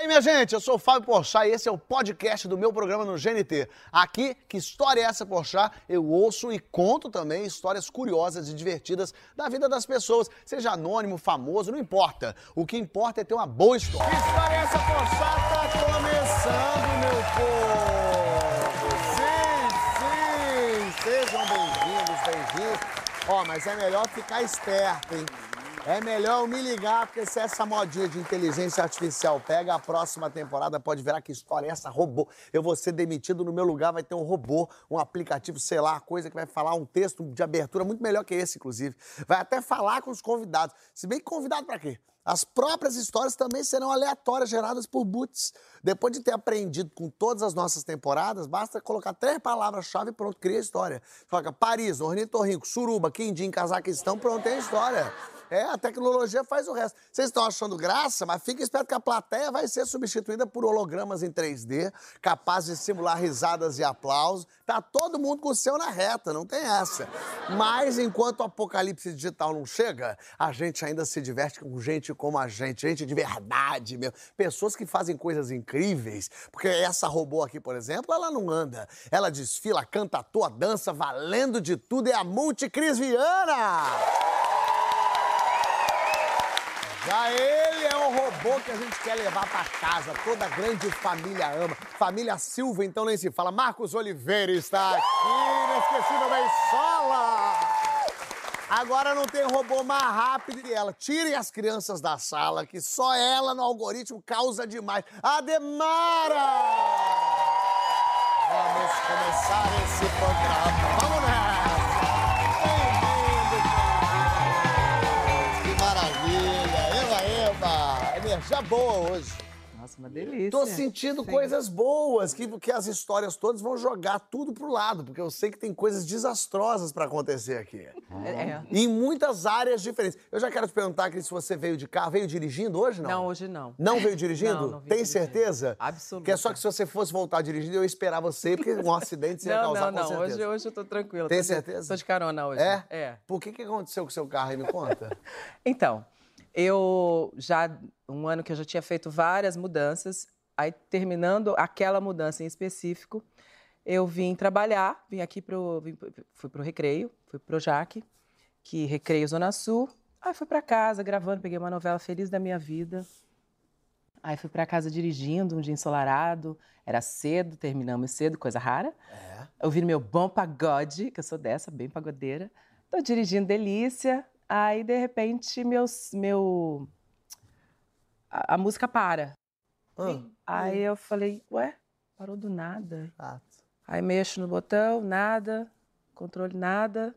E aí, minha gente, eu sou o Fábio Porchat e esse é o podcast do meu programa no GNT. Aqui, que história é essa, Porchat? Eu ouço e conto também histórias curiosas e divertidas da vida das pessoas, seja anônimo, famoso, não importa. O que importa é ter uma boa história. Que história é essa, Porchat? Tá começando, meu povo! Sim, sim! Sejam bem-vindos, bem-vindos. Ó, mas é melhor ficar esperto, hein? É melhor eu me ligar, porque se essa modinha de inteligência artificial pega a próxima temporada, pode virar que história é essa? Robô. Eu vou ser demitido, no meu lugar vai ter um robô, um aplicativo, sei lá, coisa que vai falar um texto de abertura muito melhor que esse, inclusive. Vai até falar com os convidados. Se bem que convidado para quê? As próprias histórias também serão aleatórias, geradas por boots. Depois de ter aprendido com todas as nossas temporadas, basta colocar três palavras-chave e pronto, cria a história. Coloca Paris, ornitorrinco, suruba, quindim, Cazaquistão, pronto, tem a história. É, a tecnologia faz o resto. Vocês estão achando graça, mas fica esperto que a plateia vai ser substituída por hologramas em 3D, capazes de simular risadas e aplausos. Tá todo mundo com o seu na reta, não tem essa. Mas enquanto o apocalipse digital não chega, a gente ainda se diverte com gente como a gente, gente de verdade mesmo. Pessoas que fazem coisas incríveis. Porque essa robô aqui, por exemplo, ela não anda. Ela desfila, canta, atua, dança, valendo de tudo. É a Multicris Viana! Ele é um robô que a gente quer levar para casa. Toda grande família ama. Família Silva, então nem se fala. Marcos Oliveira está aqui, inesquecível sola. Agora não tem robô mais rápido que ela. Tirem as crianças da sala, que só ela no algoritmo causa demais. Ademara! Vamos começar esse programa. Energia boa hoje. Nossa, uma delícia. Tô sentindo Sim. coisas boas, que, que as histórias todas vão jogar tudo pro lado, porque eu sei que tem coisas desastrosas para acontecer aqui. É, é. Em muitas áreas diferentes. Eu já quero te perguntar, Cris, se você veio de carro, veio dirigindo hoje, não? Não, hoje não. Não veio dirigindo? não, não Tem dirigindo. certeza? Absolutamente. Que é só que se você fosse voltar dirigindo, eu ia esperar você, porque um acidente você ia causar não, não. Hoje, hoje eu tô tranquila. Tem tô certeza? De, tô de carona hoje. É? É. Por que, que aconteceu com o seu carro aí? Me conta. então, eu já um ano que eu já tinha feito várias mudanças, aí terminando aquela mudança em específico, eu vim trabalhar, vim aqui pro vim, fui pro Recreio, fui pro Jaque, que Recreio Zona Sul. Aí fui para casa gravando, peguei uma novela feliz da minha vida. Aí fui para casa dirigindo, um dia ensolarado, era cedo, terminamos cedo, coisa rara. É. Ouvindo meu bom pagode, que eu sou dessa, bem pagodeira. Tô dirigindo delícia, Aí, de repente, meus, meu. A, a música para. Ah. Aí eu falei, ué, parou do nada. Ah. Aí mexo no botão, nada. Controle, nada.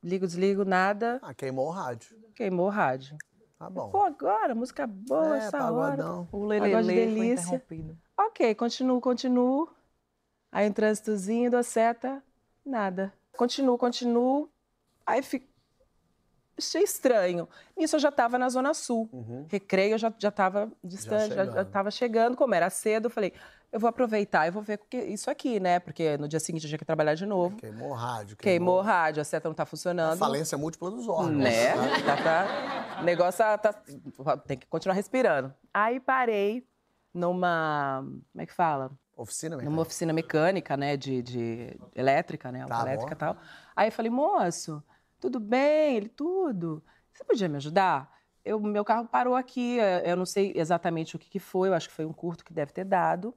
Ligo, desligo, nada. Ah, queimou o rádio. Queimou o rádio. Tá bom. Pô, agora, música boa, é, essa pagodão. hora. O lelele de delícia. Ok, continuo, continuo. Aí um trânsitozinho, dou seta, nada. Continuo, continuo. Aí fico achei estranho. Nisso eu já estava na Zona Sul. Uhum. Recreio eu já estava distante, já estava chegando. Como era cedo, eu falei, eu vou aproveitar, eu vou ver isso aqui, né? Porque no dia seguinte eu tinha que trabalhar de novo. Queimou o rádio. Queimou o rádio, a seta não está funcionando. A falência múltipla dos órgãos. Né? tá pra... O negócio tá, tá... tem que continuar respirando. Aí parei numa... Como é que fala? Oficina mecânica. Numa oficina mecânica, né? De, de elétrica, né? Tá elétrica e tal. Aí eu falei, moço tudo bem? Ele, tudo. Você podia me ajudar? Eu, meu carro parou aqui, é, eu não sei exatamente o que, que foi, eu acho que foi um curto que deve ter dado.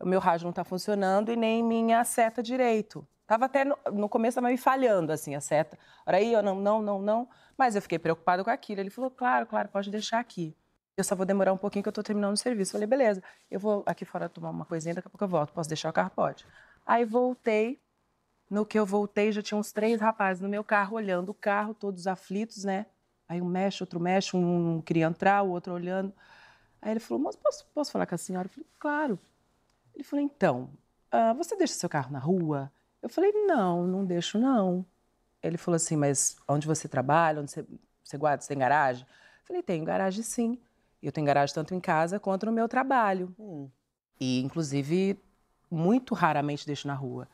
O meu rádio não está funcionando e nem minha seta direito. Tava até no, no começo tava me falhando assim a seta. Ora aí, eu não, não, não, não. Mas eu fiquei preocupada com aquilo. Ele falou: "Claro, claro, pode deixar aqui. Eu só vou demorar um pouquinho que eu estou terminando o serviço". Eu falei: "Beleza. Eu vou aqui fora tomar uma coisinha, daqui a pouco eu volto. Posso deixar o carro? Pode". Aí voltei, no que eu voltei, já tinha uns três rapazes no meu carro olhando o carro, todos aflitos, né? Aí um mexe, outro mexe, um queria entrar, o outro olhando. Aí ele falou, mas posso, posso falar com a senhora? Eu falei, claro. Ele falou, então, uh, você deixa seu carro na rua? Eu falei, não, não deixo não. Ele falou assim, mas onde você trabalha, onde você, você guarda, você tem garagem? Eu falei, tenho garagem sim. Eu tenho garagem tanto em casa quanto no meu trabalho. Hum. E, inclusive, muito raramente deixo na rua.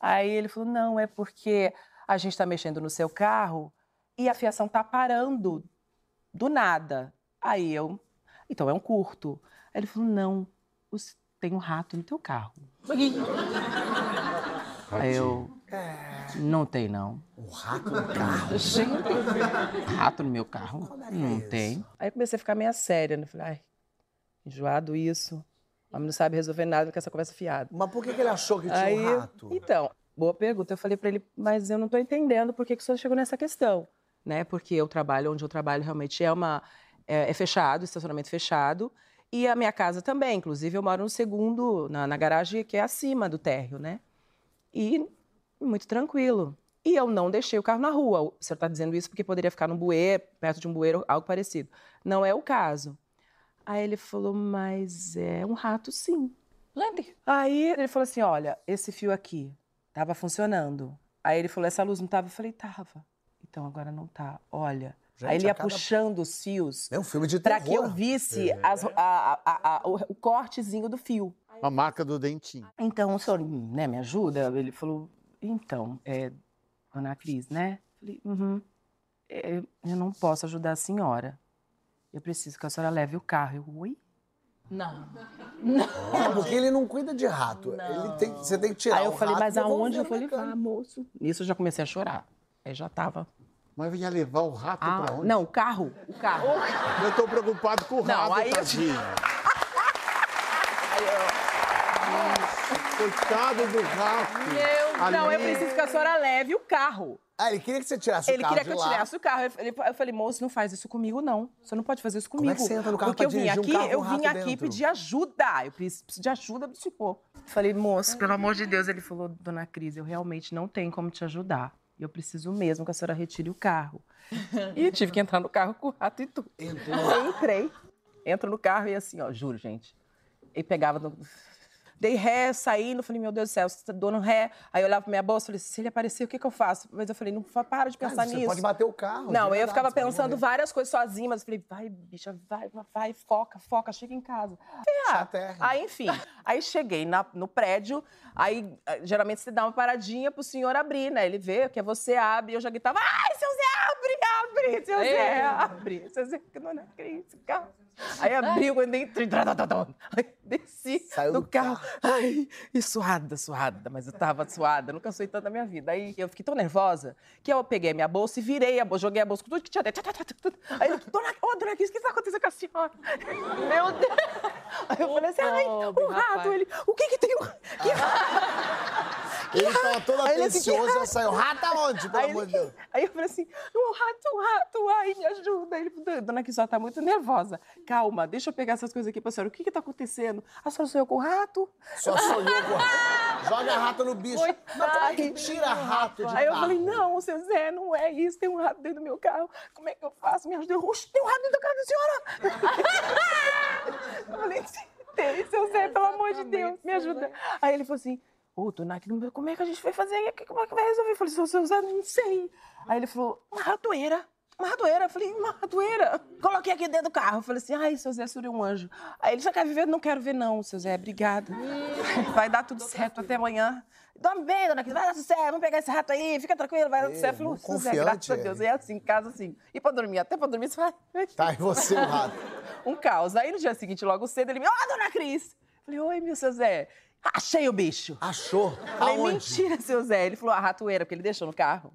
Aí ele falou: não, é porque a gente está mexendo no seu carro e a fiação está parando do nada. Aí eu. Então é um curto. Aí ele falou: não, os- tem um rato no teu carro. Aí eu. Não tem, não. Um rato no carro. Gente, rato no meu carro? Não tem. Aí comecei a ficar meio séria, né? Falei, ai, enjoado isso. O homem não sabe resolver nada com essa conversa fiada. Mas por que, que ele achou que tinha Aí, um rato? então, boa pergunta. Eu falei pra ele, mas eu não tô entendendo por que, que o senhor chegou nessa questão, né? Porque eu trabalho onde eu trabalho realmente é uma é, é fechado, estacionamento fechado, e a minha casa também. Inclusive, eu moro no segundo, na, na garagem que é acima do térreo, né? E muito tranquilo. E eu não deixei o carro na rua. O senhor está dizendo isso porque poderia ficar num bueiro, perto de um bueiro, algo parecido. Não é o caso. Aí ele falou, mas é um rato sim. Aí ele falou assim: olha, esse fio aqui tava funcionando. Aí ele falou: essa luz não tava? Eu falei: tava. Então agora não tá. Olha. Gente, Aí ele ia cada- puxando os fios É um filme de para terror. que eu visse as- a- a- a- o, o cortezinho do fio. A marca do dentinho. Então o senhor né, me ajuda? Ele falou: então, é, dona Cris, né? Falei: uhum. É, eu não posso ajudar a senhora. Eu preciso que a senhora leve o carro. Eu, oi? Não. É, porque ele não cuida de rato. Ele tem, você tem que tirar Aí eu o falei, rato mas aonde? Eu falei, mecânico. ah, moço. Nisso eu já comecei a chorar. Aí já tava. Mas ia levar o rato Ah, pra onde? não, o carro. O carro. Eu tô preocupado com o Não, rato, aí eu- tadinho. Coitado do rato. Meu Não, eu preciso que a senhora leve o carro. Ah, ele queria que você tirasse Ele o carro queria que eu tirasse o carro. Eu falei, moço, não faz isso comigo, não. Você não pode fazer isso Como é comigo. que você entra no carro Porque eu vim um aqui, com eu um vim aqui dentro? pedir ajuda. Eu preciso de ajuda do senhor. Falei, moço, pelo amor de Deus. Ele falou, dona Cris, eu realmente não tenho como te ajudar. Eu preciso mesmo que a senhora retire o carro. E eu tive que entrar no carro com o rato e tudo. Eu entrei, entro no carro e assim, ó, juro, gente. Ele pegava no... Dei ré, saindo, falei, meu Deus do céu, você tá dando ré. Aí eu olhava pra minha bolsa, falei, se ele aparecer, o que, que eu faço? Mas eu falei, não para de Cara, pensar você nisso. pode bater o carro. Não, eu ficava você pensando várias coisas sozinha, mas eu falei, vai, bicha, vai, vai, vai, foca, foca, chega em casa. Ah. Aí, enfim, aí cheguei na- no prédio, aí eh, geralmente você dá uma paradinha pro senhor abrir, né? Ele vê que é você abre, e eu já gritava, ai, seu Zé, abre, abre, seu Zé, abre, seu Zé, que não é acredito, carro. Aí abriu, quando entrei, desci Saiu do do carro, ai, e suada, suada, mas eu tava suada, nunca suei tanto na minha vida. Aí eu fiquei tão nervosa que eu peguei a minha bolsa e virei a bolsa, joguei a bolsa com tudo que tinha dentro. Aí ele, dona, ô, dona Cris, o que está acontecendo com a senhora? Meu Deus! Aí eu falei assim, ai, o rato, ele, o que que tem? o- Que Ele tava todo Aí assim, e já saiu. Rato aonde, pelo Aí, amor de Deus? aí eu falei assim, o rato, o rato, ai, me ajuda. Aí ele falou, dona Cris, tá muito nervosa. Calma, deixa eu pegar essas coisas aqui pra senhora. O que que tá acontecendo? A senhora sonhou com o rato? Só sonhou com rato. Joga rato no bicho. Mas como é que tira rato de Aí eu carro? falei, não, seu Zé, não é isso, tem um rato dentro do meu carro. Como é que eu faço? Me ajuda. Oxe, tem um rato dentro do carro da senhora. eu falei, tem, seu Zé, pelo amor de Deus, me ajuda. Aí ele falou assim, ô, dona Cris, como é que a gente vai fazer? Como é que vai resolver? Eu falei, seu Zé, não sei. Aí ele falou, uma ratoeira. Uma ratoeira. Eu falei, uma ratoeira. Coloquei aqui dentro do carro. Eu falei assim, ai, seu Zé, seria um anjo. Aí ele, já quer viver? Não quero ver, não, seu Zé, obrigada. Vai dar tudo certo até amanhã. Dorme bem, dona Cris, vai dar tudo certo, vamos pegar esse rato aí, fica tranquilo, vai dar tudo Ê, certo. Eu falei, muito "Seu Zé, graças a ele. Deus. E é assim, em casa assim. E pra dormir, até pra dormir, você vai. Tá, e você, o rato? Um caos. Aí no dia seguinte, logo cedo, ele me, ó, dona Cris. Eu Falei, oi, meu seu Zé. Achei o bicho. Achou? Falei, Aonde? mentira, seu Zé. Ele falou, a ratoeira, porque ele deixou no carro.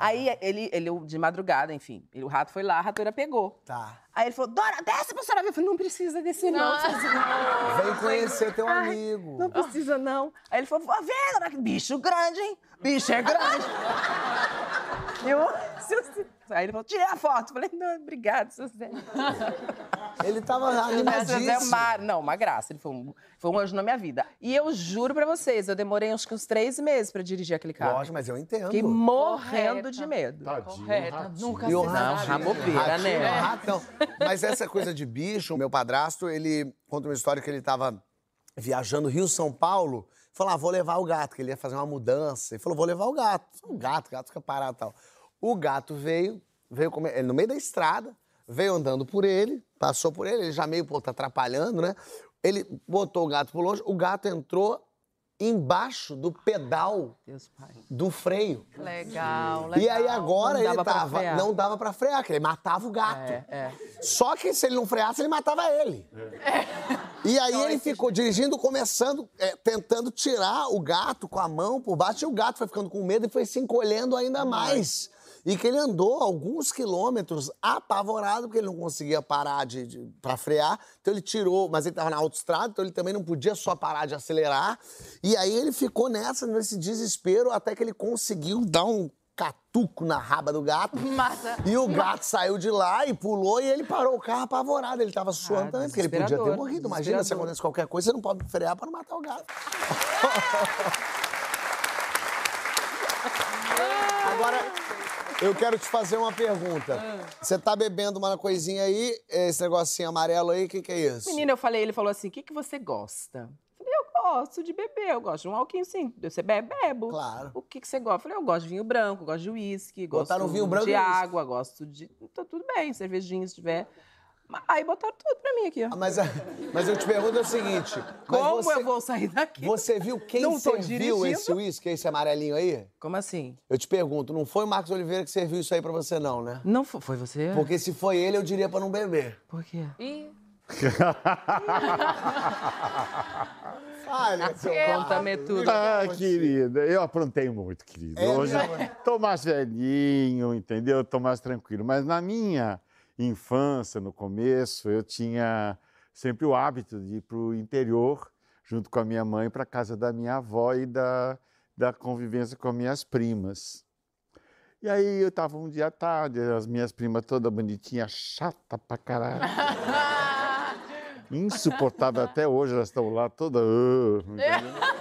Aí ele, ele, de madrugada, enfim, ele- o rato foi lá, a ratoeira pegou. tá. Aí ele falou, Dora, desce pra senhora ver. Eu falei, não precisa descer, não. Vem conhecer teu Ai, amigo. Não precisa, não. Aí ele falou, "Ó, vê, Cris, bicho grande, hein? Bicho é grande. Eu, seu Zé. Aí ele falou, tirei a foto. Eu falei, não, obrigado, seu Zé. Ele tava Zé é animadíssimo. uma, não, uma graça. Ele foi um, foi um anjo na minha vida. E eu juro pra vocês, eu demorei acho que uns três meses pra dirigir aquele carro. Lógico, mas eu entendo. Fiquei morrendo Correta. de medo. Tadinho, Correta, ratinho. nunca E o se Não, rabobeira, ratinho, né? não, rato não. Mas essa coisa de bicho, o meu padrasto, ele conta uma história que ele tava viajando Rio-São Paulo, falou, ah, vou levar o gato, que ele ia fazer uma mudança. Ele falou, vou levar o gato. O gato, o gato fica parado e tal. O gato veio, veio comer, ele no meio da estrada, veio andando por ele, passou por ele, ele já meio, pô, tá atrapalhando, né? Ele botou o gato por longe, o gato entrou embaixo do pedal Deus pai. do freio. Legal, legal. E aí agora Não ele tava. frear. Não dava pra frear, que ele matava o gato. É, é. Só que se ele não freasse, ele matava ele. E aí ele ficou dirigindo, começando, é, tentando tirar o gato com a mão por baixo, e o gato foi ficando com medo e foi se encolhendo ainda mais. E que ele andou alguns quilômetros apavorado, porque ele não conseguia parar de, de, pra frear. Então ele tirou, mas ele tava na autoestrada, então ele também não podia só parar de acelerar. E aí ele ficou nessa, nesse desespero, até que ele conseguiu dar um catuco na raba do gato. Massa. E o gato saiu de lá e pulou e ele parou o carro apavorado. Ele tava suando Ah, também, porque ele podia ter morrido. Imagina se acontece qualquer coisa, você não pode frear para não matar o gato. Agora, eu quero te fazer uma pergunta. Você tá bebendo uma coisinha aí, esse negocinho amarelo aí, o que, que é isso? Menina, eu falei, ele falou assim: o que, que você gosta? Eu falei, eu gosto de beber, eu gosto de um alquinho sim. Você bebe, bebo. Claro. O que, que você gosta? Eu falei, eu gosto de vinho branco, gosto de uísque, gosto Botaram vinho branco de e uísque. água, gosto de. Então, tudo bem, cervejinha se tiver. Aí botaram tudo pra mim aqui, ó. Ah, Mas, mas eu te pergunto o seguinte. mas Como você, eu vou sair daqui? Você viu quem Não tô serviu dirigindo. esse uísque, esse amarelinho aí? Como assim? Eu te pergunto, não foi o Marcos Oliveira que serviu isso aí pra você, não, né? Não fo- foi você? Porque se foi ele, eu diria pra não beber. Por quê? Ih, seu Conta-me tudo. Ah, querida, eu aprontei muito, querida. É Hoje mesmo? tô mais velhinho, entendeu? Tô mais tranquilo. Mas na minha infância, no começo, eu tinha sempre o hábito de ir pro interior, junto com a minha mãe, para casa da minha avó e da, da convivência com as minhas primas. E aí eu tava um dia à tarde, as minhas primas toda bonitinha, chata pra caralho. Insuportável até hoje, elas estão lá toda. Entendeu?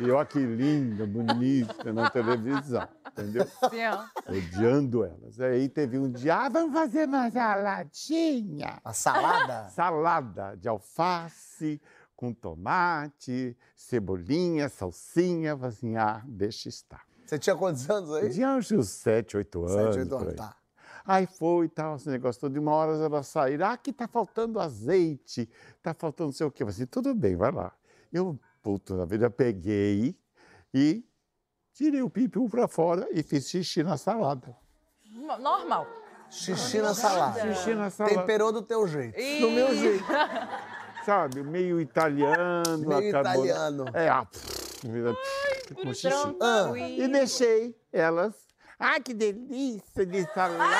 E eu aqui linda, bonita na televisão, entendeu? sim. Odiando elas. Aí teve um dia, ah, vamos fazer uma saladinha. A salada? Salada de alface com tomate, cebolinha, salsinha. Eu assim, ah, deixa estar. Você tinha quantos anos aí? Tinha uns 7, 8 anos. Sete, oito por anos, aí. tá. Aí foi e tal, esse negócio todo. De uma hora elas saíram. Ah, aqui tá faltando azeite, tá faltando não sei o quê. Eu falei assim, tudo bem, vai lá. Eu, puta na vida, peguei e tirei o pipiu pra fora e fiz xixi na salada. Normal. Xixi na salada. Xixi na salada. Temperou do teu jeito. Do meu jeito. Sabe, meio italiano. Meio acabou- italiano. É, ah, com xixi. Ah, E deixei elas. Ai, que delícia de salada.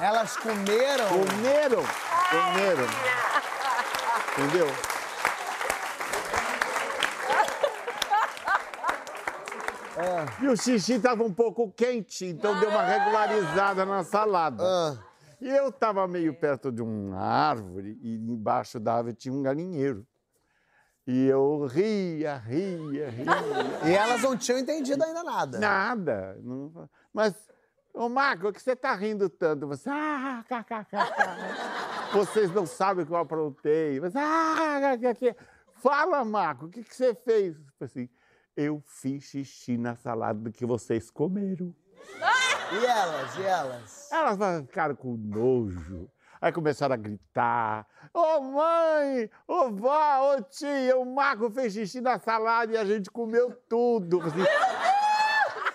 elas comeram. Comeram, comeram. Entendeu? E o xixi estava um pouco quente, então deu uma regularizada na salada. Ah, E eu estava meio perto de uma árvore e embaixo da árvore tinha um galinheiro. E eu ria, ria, ria. e elas não tinham entendido ainda nada. Nada. Mas, ô Marco, o que você está rindo tanto? Você, ah, kkk. Vocês não sabem o que eu aprontei. Você, ah, kkk. Fala, Marco, o que, que você fez? Falei assim, eu fiz xixi na salada que vocês comeram. E elas? E elas? Elas ficaram com nojo. Aí começaram a gritar: Ô mãe, ô vó, ô tia, o Marco fez xixi na salada e a gente comeu tudo. Eu falei,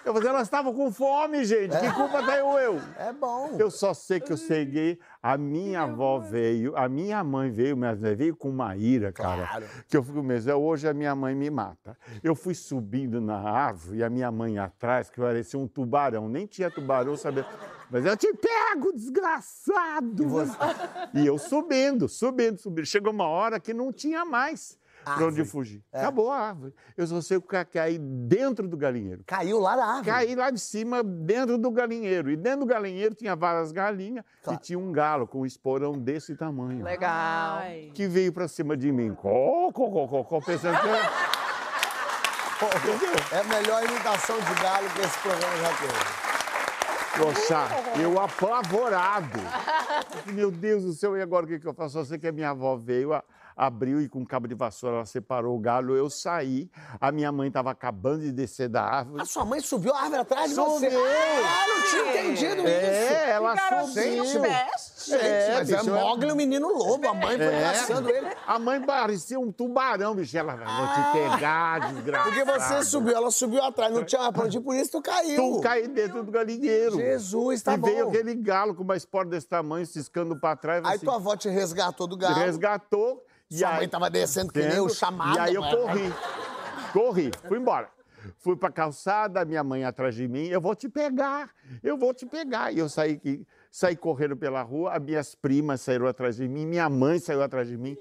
eu falei, elas estavam com fome, gente. Que culpa tenho eu? É bom. Eu só sei que eu ceguei. A minha avó veio, a minha mãe veio, mas veio com uma ira, cara. Claro. Que eu fico mesmo, é, hoje a minha mãe me mata. Eu fui subindo na árvore e a minha mãe atrás, que parecia um tubarão. Nem tinha tubarão, sabia? Mas eu te pego, desgraçado! E, eu subindo, subindo, subindo. Chegou uma hora que não tinha mais para onde fugir. É. Acabou a árvore. Eu só sei que caí dentro do galinheiro. Caiu lá da árvore. Caí lá de cima, dentro do galinheiro. E dentro do galinheiro tinha várias galinhas Claro. e tinha um galo com um esporão desse tamanho. Legal. Ai. Que veio pra cima de mim. Có, có, có, có, pensando que É a melhor imitação de galo que esse programa já teve. Poxa, eu apavorado. Meu Deus do céu, e agora o que, que eu faço? Eu sei que a minha avó veio, a, abriu e com um cabo de vassoura ela separou o galho. Eu saí, a minha mãe estava acabando de descer da árvore. A sua mãe subiu a árvore atrás de você. Ah, não tinha entendido isso. É, ela Gente, subiu. Gente, É, mas é bicho, Mogli o menino lobo. A mãe foi É. caçando ele. A mãe parecia um tubarão, bicho. Ela vai vou te pegar, desgraçado. Porque você subiu, ela subiu atrás. Não tinha mais pra onde ir, por isso tu caiu. Tu cai dentro do galinheiro. Jesus, tá e veio bom. aquele galo com uma espora desse tamanho, ciscando pra trás. Aí assim, tua avó te resgatou do galo. resgatou. E Sua aí, mãe tava descendo que nem o chamado. E aí eu mano. corri. Corri, fui embora. Fui pra calçada, minha mãe atrás de mim, eu vou te pegar, eu vou te pegar. E eu saí, saí correndo pela rua, as minhas primas saíram atrás de mim, minha mãe saiu atrás de mim.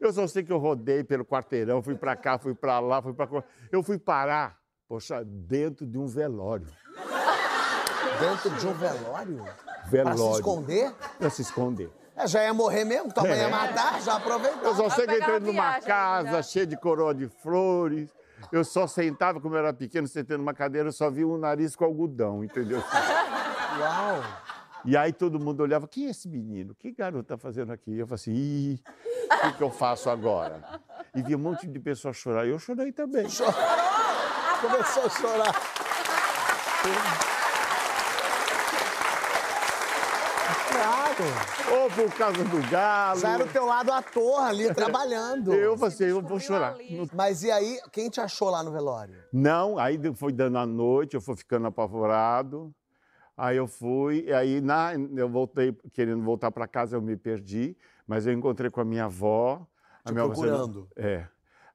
Eu só sei que eu rodei pelo quarteirão, fui pra cá, fui pra lá, fui pra. Eu fui parar, poxa, dentro de um velório. Dentro de um velório? Velório. Pra se esconder? Pra se esconder. É, já ia morrer mesmo, tua mãe ia É. matar, já aproveitou. Eu só sei que entrei uma numa viagem casa ainda. cheia de coroa de flores. Eu só sentava, como eu era pequeno, sentei numa cadeira, eu só via um nariz com algodão, entendeu? Uau. E aí todo mundo olhava, quem é esse menino? Que garoto tá fazendo aqui? Eu falei assim, ih, o que, que eu faço agora? E vi um monte de pessoas chorar, e eu chorei também. Começou a chorar. Claro. Ou por causa do galo. Já era o teu lado ator ali, trabalhando. Eu falei assim, eu vou chorar. Mas e aí, quem te achou lá no velório? Não, aí foi dando a noite, eu fui ficando apavorado. Aí eu fui, e aí na, eu voltei, querendo voltar para casa, eu me perdi, mas eu encontrei com a minha avó. A Te minha avó procurando. é.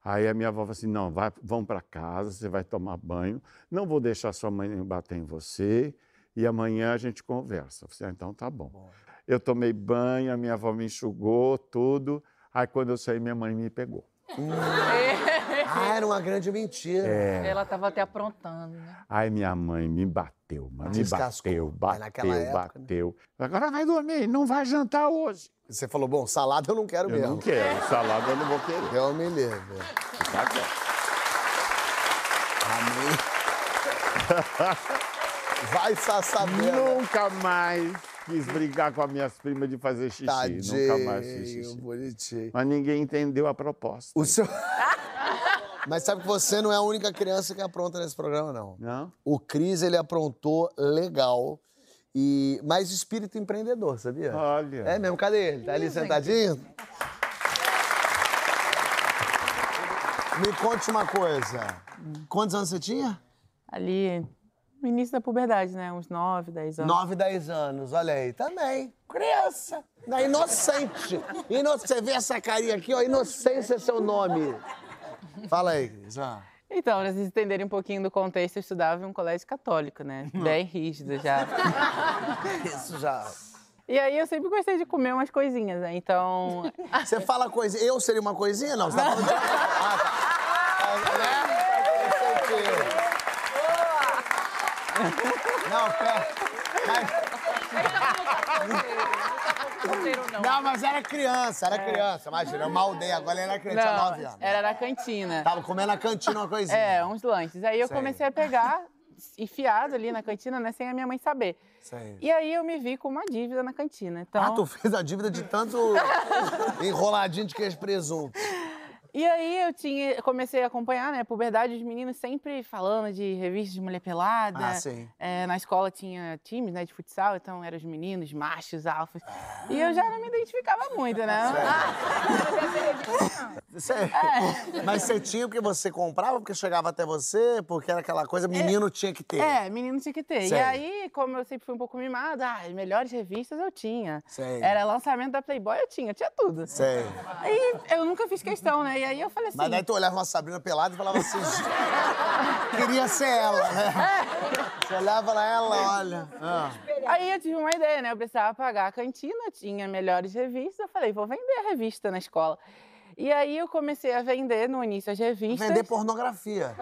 Aí a minha avó falou assim: não, vai, vamos para casa, você vai tomar banho, não vou deixar sua mãe bater em você, e amanhã a gente conversa. Eu falei, ah, então tá bom. Eu tomei banho, a minha avó me enxugou, tudo. Aí quando eu saí, minha mãe me pegou. Ah, era uma grande mentira. É. Ela tava até aprontando, né? Aí minha mãe me bateu, mas me Descascou. bateu, Mas bateu, naquela época, né? bateu. Agora vai dormir, não vai jantar hoje. Você falou, bom, salada eu não quero Eu mesmo. não quero, salada eu não vou querer. Deus me livre. Tá bom. Amém. Vai sabendo. Nunca mais quis brigar com as minhas primas de fazer xixi. Nunca mais fiz Tadinho, xixi. bonitinho. Mas ninguém entendeu a proposta. O seu... Mas sabe que você não é a única criança que apronta nesse programa, não. Não? O Cris, ele aprontou legal. E... Mas espírito empreendedor, sabia? Olha. É mesmo? Cadê ele? Tá ali sentadinho? Me conte uma coisa. Quantos anos você tinha? Ali, no início da puberdade, né? Uns 9, 10 anos. 9, 10 anos. Olha aí. Também. Criança. Não, inocente. Ino... Você vê essa carinha aqui, ó. Inocência é seu nome. Fala aí, Cris. Ah. Então, pra vocês entenderem um pouquinho do contexto, eu estudava em um colégio católico, né? Bem rígido já. Isso já. E aí eu sempre gostei de comer umas coisinhas, né? Então, Você fala coisa. Eu seria uma coisinha? Não, você tá falando de. Ah, tá. Ah, né? Não sei o quê. Não, pera. Mas... Não, mas era criança, era criança. Imagina, eu maldei, agora era criança, tinha não, 9 anos. era na cantina. Tava comendo na cantina uma coisinha. É, uns lanches. Aí eu Sei. comecei a pegar, enfiado ali na cantina, né? Sem a minha mãe saber. Sei. E aí eu me vi com uma dívida na cantina. Então, Ah, tu fez a dívida de tanto enroladinho de queijo presunto. E aí eu tinha, comecei a acompanhar, né, puberdade, os meninos sempre falando de revistas de mulher pelada. Ah, sim. É, na escola tinha times, né, de futsal, então eram os meninos, machos, alfas. E eu já não me identificava muito, né? Você- Mas você tinha porque você comprava, porque chegava até você, porque era aquela coisa, menino tinha que ter. É, menino tinha que ter. Sei. E aí, como eu sempre fui um pouco mimada, ah, as melhores revistas eu tinha. Sei. Era lançamento da Playboy, eu tinha, tinha tudo. Sei. Aí eu nunca fiz questão, né? E aí eu falei assim. Mas daí tu olhava uma Sabrina pelada e falava assim, queria ser ela, né? Você olhava pra ela, olha. Ah. Aí eu tive uma ideia, né? Eu precisava pagar a cantina, tinha melhores revistas. Eu falei, vou vender a revista na escola. E aí eu comecei a vender no início as revistas. Vender pornografia.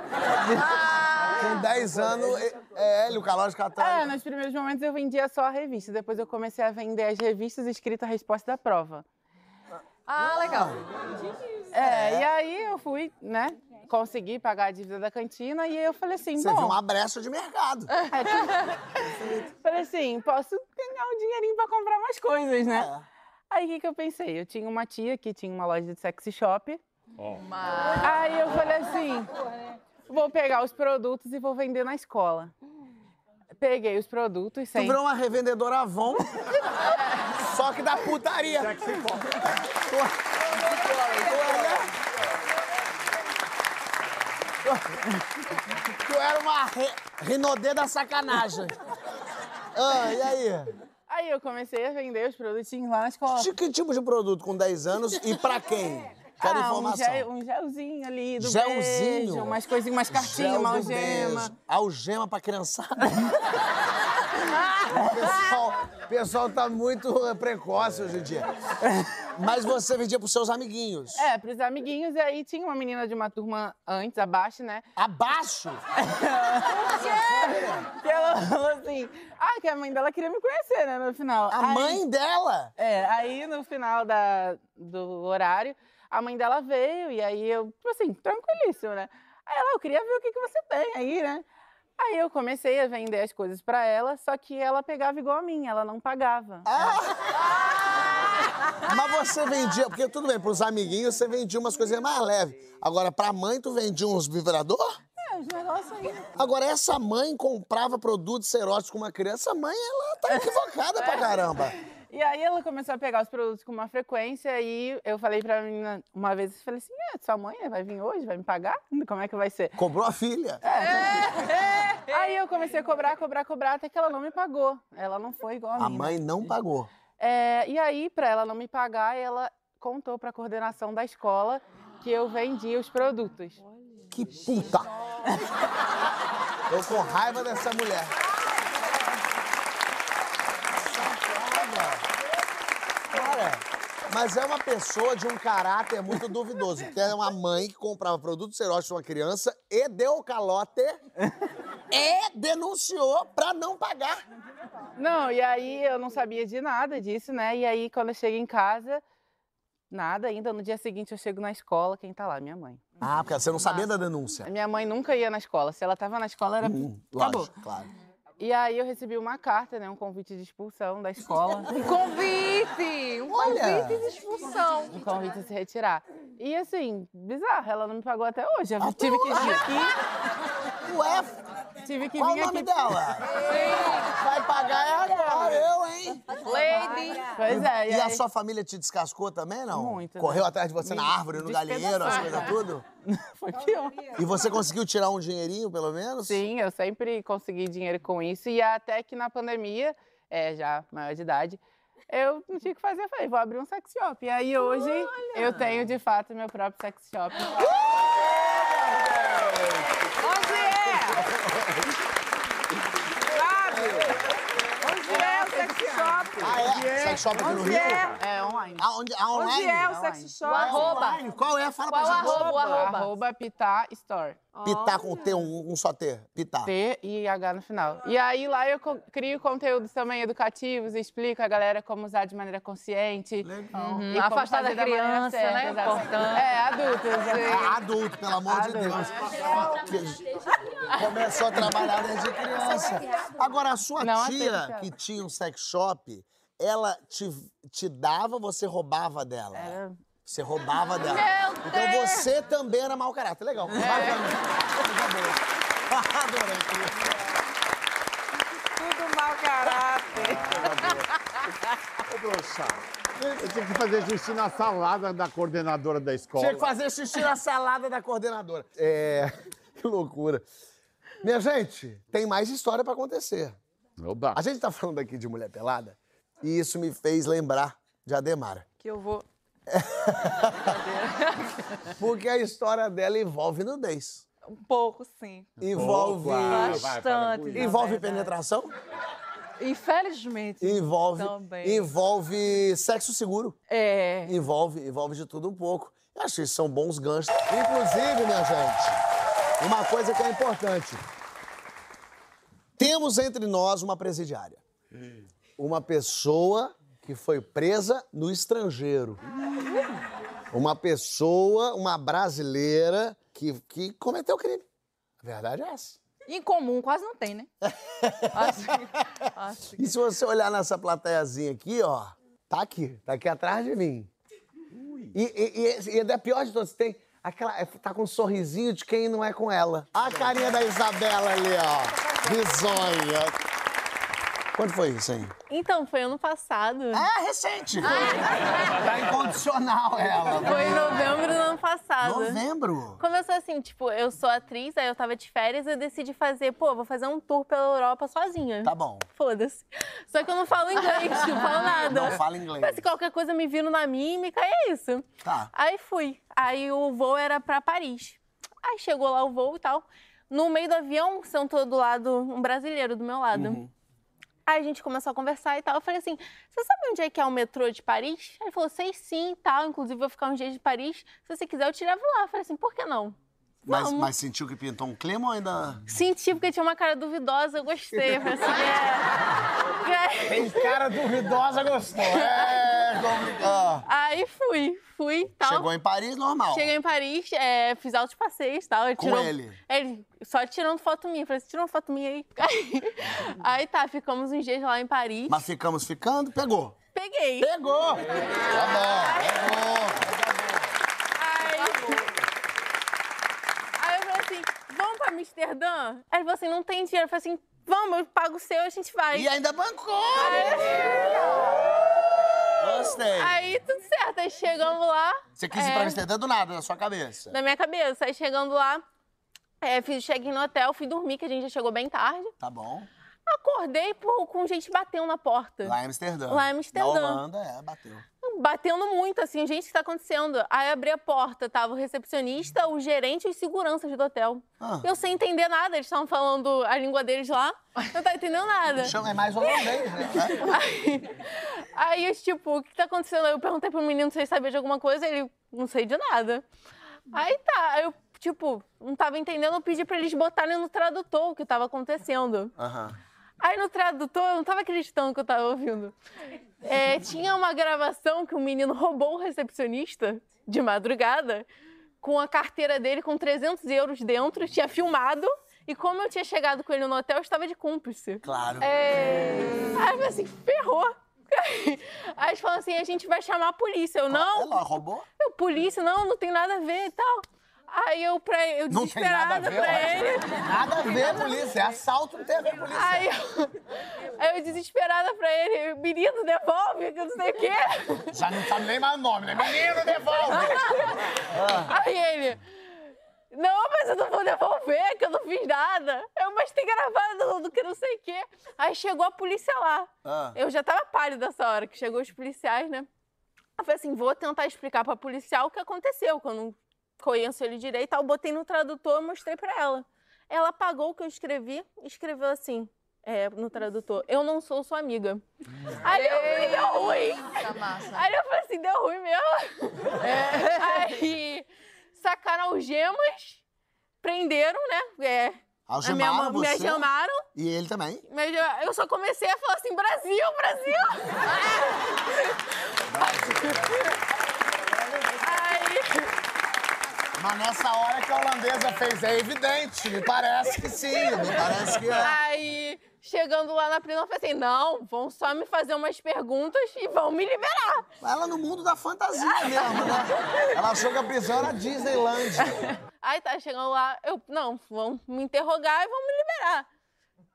Com 10 anos, é, é Hélio, Calóide É, Catarina. nos primeiros momentos eu vendia só a revista. Depois eu comecei a vender as revistas escritas a resposta da prova. Ah, legal. É, e aí eu fui, né? Consegui pagar a dívida da cantina e aí eu falei assim, Você bom, viu uma brecha de mercado. falei assim, posso ganhar um dinheirinho pra comprar mais coisas, né? É. Aí o que, que eu pensei? Eu tinha uma tia que tinha uma loja de sexy shop. Mas... Aí eu falei assim: vou pegar os produtos e vou vender na escola. Peguei os produtos Tu sem. virou uma revendedora Avon, só que da putaria. Tu- Tu era uma re... Rinodê da sacanagem. Ah, e aí? Aí eu comecei a vender os produtinhos lá na escola. Que, que tipo de produto com 10 anos e pra quem? Quero ah, um, informação. gel, um gelzinho ali do Gelzinho? beijo, umas coisinhas, umas cartinhas, Gel uma algema. beijo. Algema pra criançada. o pessoal, o pessoal tá muito precoce hoje em dia. Mas você vendia pros seus amiguinhos. É, pros amiguinhos, e aí tinha uma menina de uma turma antes, abaixo, né? Abaixo? Que ela falou assim, ah, que a mãe dela queria me conhecer, né, no final. A Aí- mãe dela? É, aí no final da, do horário, a mãe dela veio e aí eu, tipo assim, tranquilíssimo, né? Aí ela, eu queria ver o que, que você tem aí, né? Aí eu comecei a vender as coisas pra ela, só que ela pegava igual a mim, ela não pagava. Mas você vendia, porque tudo bem, pros amiguinhos você vendia umas coisinhas mais leves. Agora, pra mãe, tu vendia uns vibrador? É, os negócios aí. Agora, essa mãe comprava produtos eróticos com uma criança, essa mãe, ela tá equivocada pra caramba. E aí ela começou a pegar os produtos com uma frequência e eu falei pra menina uma vez, eu falei assim, é, sua mãe vai vir hoje, vai me pagar? Como é que vai ser? Cobrou a filha. Aí eu comecei a cobrar, cobrar, cobrar, até que ela não me pagou. Ela não foi igual a, A mim. né? mãe não pagou. É, e aí, pra ela não me pagar, ela contou pra coordenação da escola que eu vendia os produtos. Que puta! Eu com raiva dessa mulher. Cara, mas é uma pessoa de um caráter muito duvidoso. Porque é uma mãe que comprava produtos eróticos pra uma criança e deu calote e denunciou pra não pagar. Não, e aí eu não sabia de nada disso, né? E aí, quando eu chego em casa, nada ainda. No dia seguinte, eu chego na escola, quem tá lá? Minha mãe. Ah, porque você não sabia da denúncia. Minha mãe nunca ia na escola. Se ela tava na escola, era. Hum, Acabou. lógico, claro. E aí eu recebi uma carta, né? Um convite de expulsão da escola. Um convite! Um Olha. convite de expulsão. um convite a se retirar. E assim, bizarro, ela não me pagou até hoje. Eu Até tive que vir aqui. Ué, Tive que qual o vir nome aqui. dela? Vai pagar é agora, eu, hein? Lady. Pois é, E a aí- sua família te descascou também, não? Muito, né? Correu atrás de você na Me árvore, no galinheiro, as coisas tudo? Foi pior. E você conseguiu tirar um dinheirinho, pelo menos? Sim, eu sempre consegui dinheiro com isso. E até que na pandemia, é, já maior de idade, eu não tinha o que fazer. Eu falei, vou abrir um sex shop. E aí hoje eu tenho de fato meu próprio sex shop. Onde é? Sabe? Onde é o sex shop? Ah, é? Sex shop aqui no Rio? é? É online. Aonde? Aonde? Onde é o Online. sex O shop? arroba. Online? Qual é? Fala Qual pra gente. arroba? O arroba. Arroba Pitá Store. Pitar com T, um, um só T. Pitar. T e H no final. E aí lá eu crio conteúdos também educativos, explico a galera como usar de maneira consciente. Legal. E como Afastar da criança, certa, né? Importante. É, adultos. É adulto, pelo amor de Adulto. Deus. Que Começou a trabalhar desde criança. Agora, a sua Não tia, que tinha um sex shop, ela te, te dava, você roubava dela? Era- Você roubava dela. Meu então Deus! você também era mau caráter. Legal. É. Adorei. Tudo mau caráter. Ô, professor, eu tinha que fazer xixi na salada da coordenadora da escola. Tinha que fazer xixi na salada da coordenadora. É. Que loucura. Minha gente, tem mais história pra acontecer. Oba. A gente tá falando aqui de mulher pelada e isso me fez lembrar de Ademara. Que eu vou... Porque a história dela envolve nudez. Um pouco, sim. Envolve. Pouco, vai, Bastante. Envolve verdade. penetração? Infelizmente. Envolve. Também. Envolve sexo seguro. É. Envolve, envolve de tudo um pouco. Eu acho que isso são bons ganchos. Inclusive, minha gente, uma coisa que é importante. Temos entre nós uma presidiária. Uma pessoa que foi presa no estrangeiro. Uma pessoa, uma brasileira que, que cometeu crime. A verdade é essa. Em comum, quase não tem, né? Assim. E se você olhar nessa plateiazinha aqui, ó, Tá aqui, tá aqui atrás de mim. E, e, e, e é pior de todos, tem aquela. é, Tá com um sorrisinho de quem não é com ela. A carinha da Isabela ali, ó. Risonha. Quando foi isso aí? Então, foi ano passado. Ah, recente! Tá incondicional ela. Foi em novembro do ano passado. Novembro. Começou assim, tipo, eu sou atriz, aí eu tava de férias e eu decidi fazer, pô, vou fazer um tour pela Europa sozinha. Tá bom. Foda-se. Só que eu não falo inglês, não falo nada. Não fala inglês. Mas se qualquer coisa me vindo na mímica, é isso. Tá. Aí fui. Aí o voo era pra Paris. Aí chegou lá o voo e tal. No meio do avião, sentou do lado um brasileiro do meu lado. Uhum. Aí a gente começou a conversar e tal. Eu falei assim: você sabe onde é que é o metrô de Paris? Ele falou: sei sim e tal. Inclusive, vou ficar uns dias de Paris. Se você quiser, eu te levo lá. Eu falei assim: por que não? Mas, mas sentiu que pintou um clima ou ainda. Senti porque tinha uma cara duvidosa, eu gostei. Eu falei assim: é. Tem cara duvidosa, gostou. É complicado. Aí fui, fui e tal. Chegou em Paris, normal. Cheguei em Paris, é, fiz altos passeios e tal. Com tirou- ele? Ele só tirando foto minha. Falei assim, tira uma foto minha aí. Aí tá, ficamos uns dias lá em Paris. Mas ficamos ficando, pegou. Peguei. Pegou! Tá bom, pegou. Aí... Aí eu falei assim, vamos pra Amsterdã? Aí falou assim, não tem dinheiro. Eu falei assim, vamos, eu pago o seu, a gente vai. E ainda bancou! Gostei. Aí tudo certo, aí chegamos lá. Você quis ir é, pra Amsterdã do nada, na sua cabeça. Na minha cabeça. Aí chegando lá, é, fiz o check-in no hotel, fui dormir, que a gente já chegou bem tarde. Tá bom. Acordei pô, com gente batendo na porta. Lá em Amsterdã. Lá em Amsterdã. Na Holanda, é, bateu. Batendo muito, assim, gente, o que tá acontecendo? Aí abri a porta, tava o recepcionista, o gerente e os seguranças do hotel. Ah. Eu sem entender nada, eles estavam falando a língua deles lá, eu não tava entendendo nada. Chama, é mais holandês, né? Aí, aí eu, tipo, o que tá acontecendo? Eu perguntei pro menino se ele sabia de alguma coisa, ele, não sei de nada. Aí tá, aí eu, tipo, não tava entendendo, eu pedi pra eles botarem no tradutor o que tava acontecendo. Aham. Aí no tradutor, eu não tava acreditando que eu tava ouvindo. É, tinha uma gravação que o menino roubou o recepcionista de madrugada com a carteira dele com 300 euros dentro, tinha filmado. E como eu tinha chegado com ele no hotel, eu estava de cúmplice. Claro. É... Aí eu falei assim, ferrou. Aí eles falaram assim, a gente vai chamar a polícia. Eu, não, Ela roubou? eu, polícia, não, não tem nada a ver e tal. Aí eu, pra, eu Não desesperada ver, pra ele... Nada a ver, polícia. É assalto, não tem a ver, polícia. Aí eu, aí eu desesperada pra ele, menino, devolve, que eu não sei o quê. Já não sabe nem mais o nome, né? Menino, devolve! Aí ele, não, mas eu não vou devolver, que eu não fiz nada. Eu, mas tem gravado do que não sei o quê. Aí chegou a polícia lá. Ah. Eu já tava pálida nessa hora, que chegou os policiais, né? Eu falei assim, vou tentar explicar pra policial o que aconteceu, que eu não conheço ele direito. Eu botei no tradutor e mostrei pra ela. Ela apagou o que eu escrevi e escreveu assim, é, no tradutor, eu não sou sua amiga. Aí eu falei, deu ruim. Aí eu falei assim, deu ruim mesmo. Aí sacaram algemas, prenderam, né? É, a minha Algemaram mão- me você algemaram, e ele também. mas eu- só comecei a falar assim, Brasil, Brasil! Aí, Mas nessa hora que a holandesa fez, é evidente. Me parece que sim, me parece que é. aí, chegando lá na prisão, eu falei assim, não, vão só me fazer umas perguntas e vão me liberar. Ela no mundo da fantasia mesmo, né? Ela achou que a prisão era Disneyland. Aí tá chegando lá, eu, não, vão me interrogar e vão me liberar.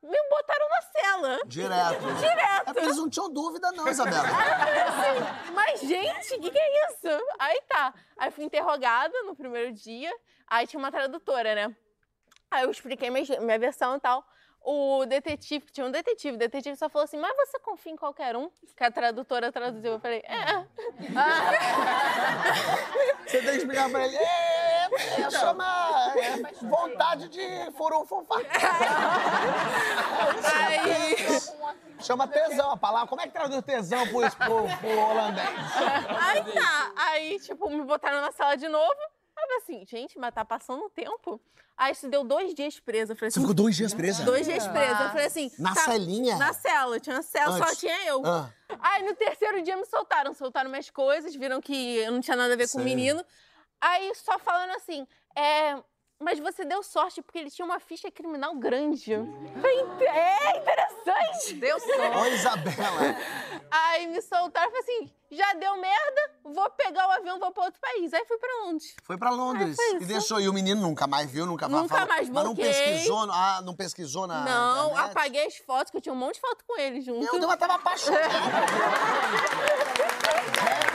Me botaram na cela. Direto. Direto. É porque eles não tinham dúvida, não, Isabela. assim, mas gente, o que, que é isso? Aí tá. Aí fui interrogada no primeiro dia, aí tinha uma tradutora, né? Aí eu expliquei minha, minha versão e tal. O detetive, tinha um detetive, o detetive só falou assim, mas você confia em qualquer um? Que a tradutora traduziu. Eu falei, é. Você tem que explicar pra ele. É, é, chama é, vontade de furunfunfá. Aí, Chama tesão a palavra. Como é que traduz tesão pro, pro, pro holandês? aí tá. Aí, tipo, me botaram na sala de novo. Falei assim, gente, mas tá passando o tempo. Aí isso deu dois dias presa. Eu falei assim, dois dias presa? Dois dias presa. Eu falei assim. Na tá- celinha? Na cela. Tinha uma cela, só Antes. tinha eu. Ah. Aí no terceiro dia me soltaram. Soltaram minhas coisas, viram que eu não tinha nada a ver com o menino. Aí só falando assim, é. mas você deu sorte porque ele tinha uma ficha criminal grande. Falei, "Inte- é interessante. Deu sorte. Ô, Isabela. Aí me soltaram e falei assim: já deu merda, vou pegar o avião, vou para outro país. Aí fui para Londres. Foi pra Londres. foi e deixou. E o menino nunca mais viu, nunca mais Nunca falou. mais Mas não bloqueei. pesquisou, ah, não pesquisou na Não, internet? apaguei as fotos, que eu tinha um monte de foto com ele junto. Deus, eu tava apaixonado.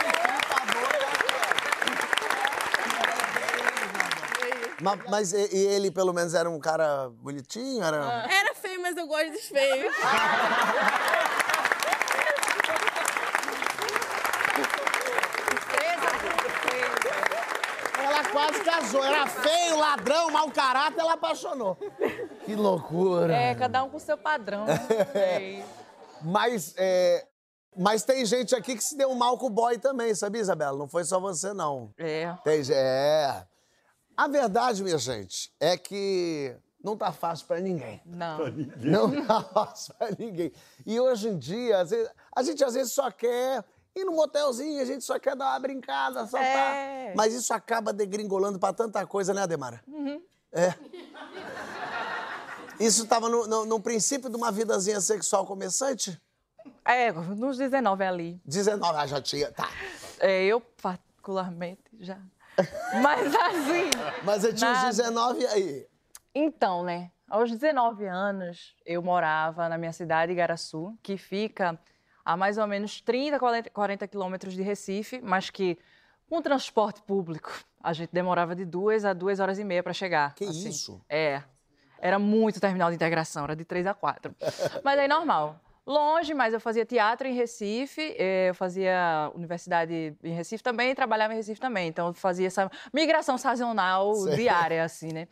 mas, mas e, e ele, pelo menos, era um cara bonitinho? Era... Era feio, mas eu gosto dos feios. Ela quase casou. Era feio, ladrão, mau caráter, ela apaixonou. Que loucura. É, cada um com o seu padrão. né? É. Mas, é, mas tem gente aqui que se deu mal com o boy também, sabia, Isabela? Não foi só você, não. É. Tem, é. A verdade, minha gente, é que não tá fácil pra ninguém. Não. Não tá fácil pra ninguém. E hoje em dia, às vezes- a gente às vezes só quer ir num motelzinho, a gente só quer dar uma brincada, só É. tá. Mas isso acaba degringolando pra tanta coisa, né, Ademara? É. Isso tava no, no- no princípio de uma vidazinha sexual começante? É, nos 19 ali. 19, ah, já tinha. Tá. É, eu, particularmente, já. Mas assim. Mas eu tinha uns Nada. 19 aí. Então, né? Aos 19 anos, eu morava na minha cidade, Igaraçu, que fica a mais ou menos 30, 40 40 quilômetros de Recife, mas que com transporte público a gente demorava de duas a duas horas e meia para chegar. Que assim. isso? É. Era muito terminal de integração, era de três a quatro. Mas aí normal. Longe, mas eu fazia teatro em Recife, eh, eu fazia universidade em Recife também, e trabalhava em Recife também. Então eu fazia essa migração sazonal Sei. diária, assim, né?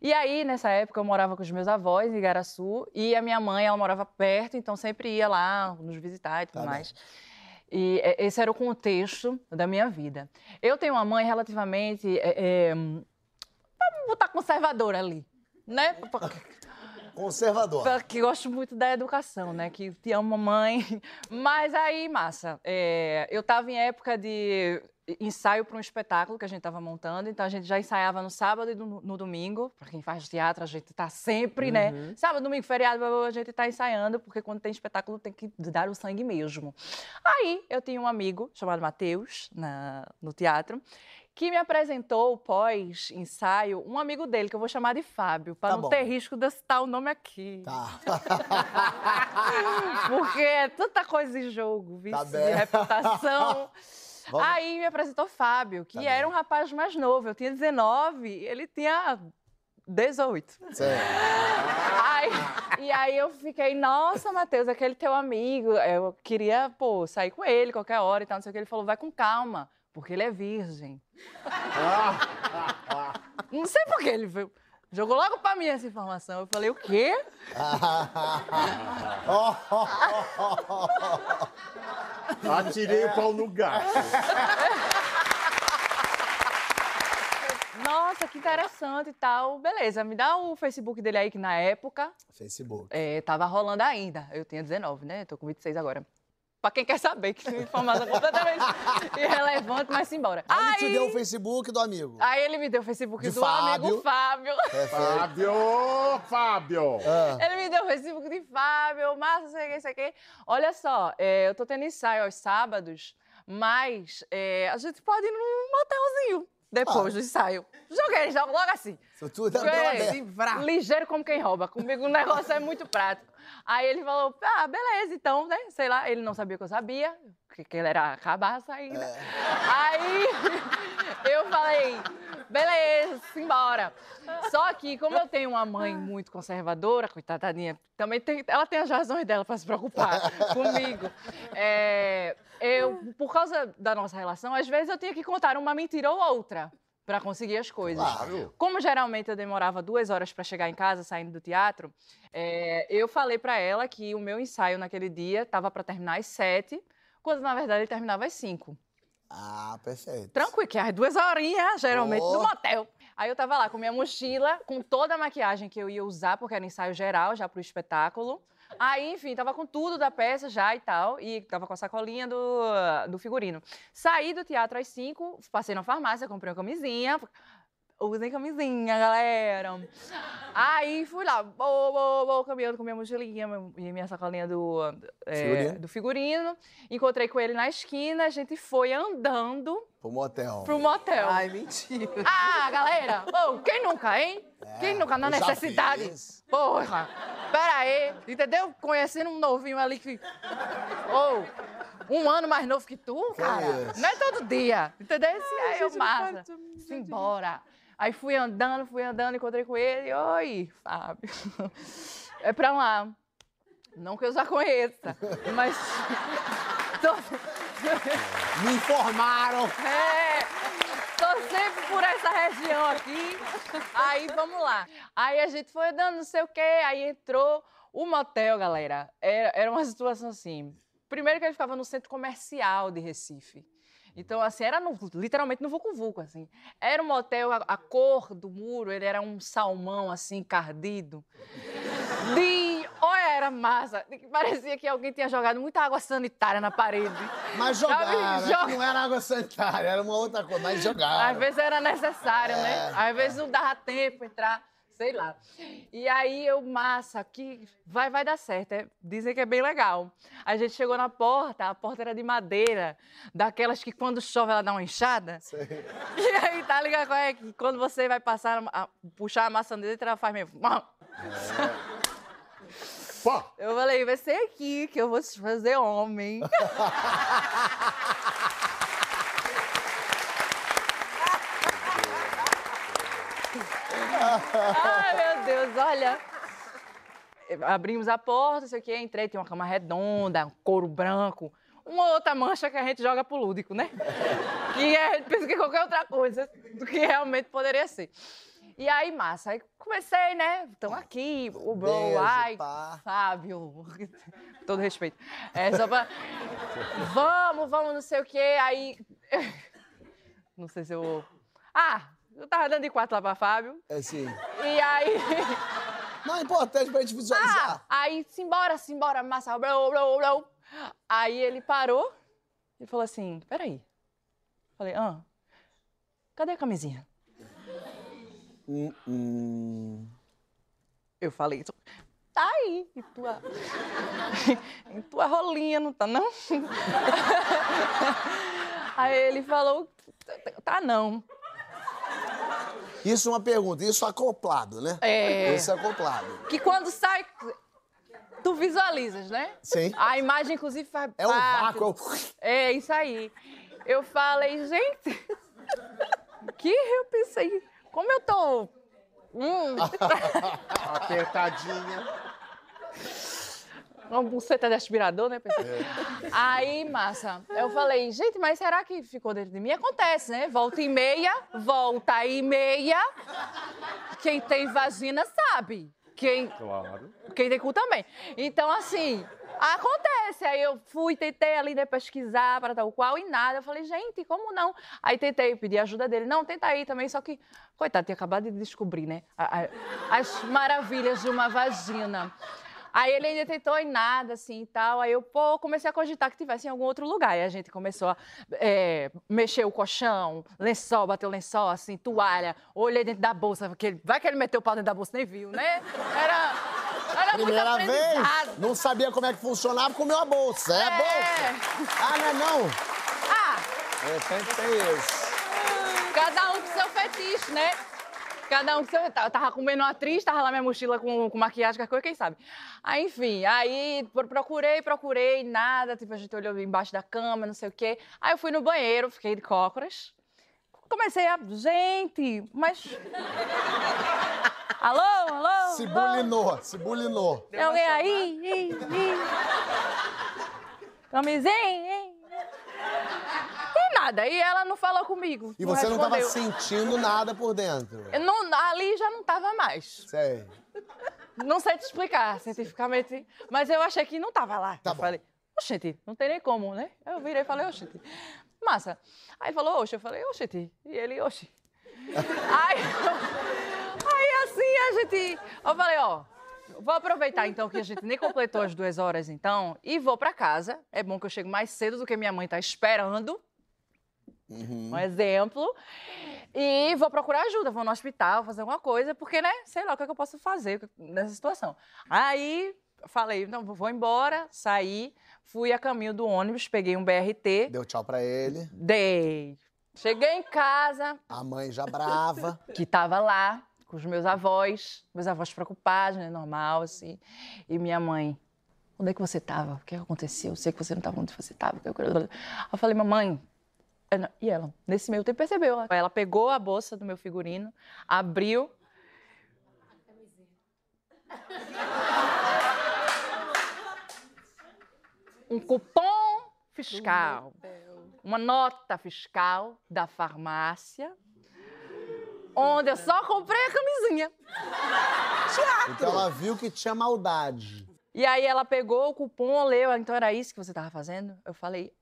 E aí, nessa época, eu morava com os meus avós em Igaraçu e a minha mãe, ela morava perto, então sempre ia lá nos visitar e tudo Tá bem. mais. E eh, esse era o contexto da minha vida. Eu tenho uma mãe relativamente. eh, eh, vamos botar conservadora ali, né? Conservador. Que gosto muito da educação, né? Que te amo, mamãe. Mas aí, massa, é, eu estava em época de ensaio para um espetáculo que a gente estava montando, então a gente já ensaiava no sábado e no, no domingo. Para quem faz teatro, a gente está sempre, né? Sábado, domingo, feriado, a gente está ensaiando, porque quando tem espetáculo tem que dar o sangue mesmo. Aí eu tinha um amigo chamado Matheus no teatro. Que me apresentou pós-ensaio um amigo dele, que eu vou chamar de Fábio, para Tá não bom. ter risco de eu citar o nome aqui. Tá. Porque é tanta coisa em jogo, viu? Tá de bem. reputação. Vamos. Aí me apresentou Fábio, que Tá era bem. um rapaz mais novo. Eu tinha 19, ele tinha 18. Sério. Aí, e aí eu fiquei, nossa, Matheus, aquele teu amigo, eu queria, pô, sair com ele qualquer hora e tal, não sei o que. Ele falou, vai com calma, porque ele é virgem. Não sei por que ele veio. Jogou logo pra mim essa informação. Eu falei, o quê? Atirei o pau no gato. Nossa, que interessante e tal. Beleza, me dá o Facebook dele aí, que na época Facebook. é, tava rolando ainda. Eu tinha 19, né? Tô com 26 agora. Pra quem quer saber, que é uma informação completamente irrelevante, mas simbora. Aí ele te deu o Facebook do amigo. Aí ele me deu o Facebook De do Fábio. amigo Fábio. Perfeito. Fábio! Fábio! Ah, Ele me deu o Facebook de Fábio, massa, sei o que, sei o que. Olha só, é, eu tô tendo ensaio aos sábados, mas é, a gente pode ir num motelzinho depois Ah. do ensaio. Joguei, jogo logo assim. tudo é Joguei, bem aberto. ligeiro como quem rouba. Comigo o negócio é muito prático. Aí ele falou, ah, beleza, então, né? Sei lá, ele não sabia que eu sabia, que, que ele era cabaça ainda. Aí eu falei, beleza, simbora. Só que, como eu tenho uma mãe muito conservadora, coitadinha, também tem, ela tem as razões dela para se preocupar comigo. É, eu, por causa da nossa relação, às vezes eu tinha que contar uma mentira ou outra para conseguir as coisas. Claro. Como geralmente eu demorava duas horas para chegar em casa, saindo do teatro, é, eu falei para ela que o meu ensaio naquele dia estava para terminar às sete, quando na verdade ele terminava às cinco. Ah, perfeito. Tranquilo, que é as duas horinhas, geralmente, Oh. no motel. Aí eu tava lá com minha mochila, com toda a maquiagem que eu ia usar, porque era ensaio geral, já pro espetáculo. Aí, enfim, tava com tudo da peça já e tal, e tava com a sacolinha do, do figurino. Saí do teatro às cinco, passei na farmácia, comprei uma camisinha. Usem camisinha, galera. Aí fui lá, vou, vou, vou, caminhando com minha mochilinha e minha sacolinha do, é, Figurino. do figurino. Encontrei com ele na esquina, a gente foi andando Pro motel. pro motel. Ai, mentira. Ah, galera! Ô, quem nunca, hein? quem nunca na É, eu necessidade? fiz. Porra! Pera aí, entendeu? Conhecendo um novinho ali que. Ô, um ano mais novo que tu, cara. isso? Não é todo dia, entendeu? Esse aí eu gente, não massa. Simbora. Aí fui andando, fui andando, encontrei com ele. Oi, Fábio. É pra lá. Não que eu já conheça, mas. Me informaram. é, tô sempre por essa região aqui. Aí vamos lá. Aí a gente foi andando, não sei o quê, aí entrou o motel, galera. Era, era uma situação assim. Primeiro que ele ficava no centro comercial de Recife. Então, assim, era no- literalmente no Vucu Vucu, assim. Era um motel, a, a cor do muro, ele era um salmão, assim, encardido. De... Olha, era massa. Parecia que alguém tinha jogado muita água sanitária na parede. Mas jogaram. é joga- Não era água sanitária, era uma outra coisa, mas jogaram. Às vezes era necessário, É. né? Às vezes não dava tempo entrar, sei lá. E aí eu, massa, aqui vai, vai dar certo. é- dizem que é bem legal. A gente chegou na porta, a porta era de madeira, daquelas que quando chove ela dá uma enxada. E aí, tá ligado? qual é? Que quando você vai passar, a- puxar a maçaneta, ela faz mesmo. Pô, Eu falei, vai ser aqui que eu vou te fazer homem. Ai, meu Deus, olha. Abrimos a porta, não sei o quê, entrei, tinha uma cama redonda, um couro branco, uma outra mancha que a gente joga pro lúdico, né? Que a gente pensa que é qualquer outra coisa do que realmente poderia ser. E aí, massa, aí comecei, né? Estamos aqui, o bro, Beijo, ai, pá. Fábio, todo respeito. É só pra. Vamos, vamos, não sei o quê. Aí. Não sei se eu. Ah, eu tava dando de quatro lá pra Fábio. é assim. E aí. Não, é importante pra gente Ah, visualizar. aí, simbora, simbora, massa, blá, blá, blá. Aí ele parou e falou assim: peraí. Falei, ah, cadê a camisinha? Hum, hum. Eu falei, tá aí, em tua, em tua rolinha, não tá não? Aí ele falou, tá não. Isso é uma pergunta, isso acoplado, né? É. Isso é acoplado. Que quando sai, tu visualizas, né? Sim. A imagem, inclusive, faz É um parte. vácuo. é o- É isso aí. Eu falei, gente, que eu pensei, como eu tô. Hum, Apertadinha. Uma buceta de aspirador, né? Pensei. Aí, massa, eu falei, gente, mas será que ficou dentro de mim? Acontece, né? Volta e meia, volta e meia. Quem tem vagina sabe. Quem Claro. quem tem cu também. Então, assim, acontece. Aí eu fui, tentei ali né, pesquisar para tal qual e nada. Eu falei, gente, como não? Aí tentei pedir ajuda dele. Não, tenta aí também, só que, coitado, tinha acabado de descobrir, né? as maravilhas de uma vagina. Aí ele ainda tentou e nada, assim, e tal. Aí eu, pô, comecei a cogitar que tivesse em algum outro lugar. E a gente começou a é, mexer o colchão, lençol, bateu lençol, assim, toalha. Olhei dentro da bolsa, porque vai que ele meteu o pau dentro da bolsa, nem viu, né? Era, era Primeira muito vez, não sabia como é que funcionava, comeu a bolsa. É a bolsa. Ah, não é não? Ah, É, sempre tem isso. cada um com seu fetiche, né? Cada um com seu. Eu tava comendo uma atriz, tava lá minha mochila com, com maquiagem, qualquer coisa, quem sabe. Aí, enfim, aí pro- procurei, procurei, nada. Tipo, a gente olhou embaixo da cama, não sei o quê. Aí eu fui no banheiro, fiquei de cócoras. Comecei a. Gente, mas. alô, alô? Se bulinou, se bulinou. Tem alguém aí? Ih, ih. Camisinha? hein? E nada, e ela não falou comigo. E você não tava respondeu. sentindo nada por dentro. Não- ali já não tava mais. Sei. Não sei te explicar cientificamente, mas eu achei que não tava lá. Tá eu bom. falei, oxente, não tem nem como, né? Eu virei e falei, oxente, massa. Aí falou, oxe, eu falei, oxente. E ele, oxe. aí, aí assim a gente. Eu falei, ó. Vou aproveitar então que a gente nem completou as duas horas, então, e vou pra casa. É bom que eu chego mais cedo do que minha mãe tá esperando. Uhum. Um exemplo. E vou procurar ajuda, vou no hospital, fazer alguma coisa, porque, né, sei lá o que, é que eu posso fazer nessa situação. Aí falei, não, vou embora, saí, fui a caminho do ônibus, peguei um BRT, Deu tchau pra ele. dei. Cheguei em casa, A mãe já brava. que tava lá com os meus avós, meus avós preocupados, né, normal, assim. E minha mãe, onde é que você tava? O que aconteceu? Eu sei que você não tava onde você tava. Eu falei, mamãe. É, não." E ela, nesse meio tempo, percebeu. Ela pegou a bolsa do meu figurino, abriu. Um cupom fiscal, uma nota fiscal da farmácia onde eu só comprei a camisinha. Então ela viu que tinha maldade. E aí ela pegou o cupom, leu, então era isso que você tava fazendo? Eu falei.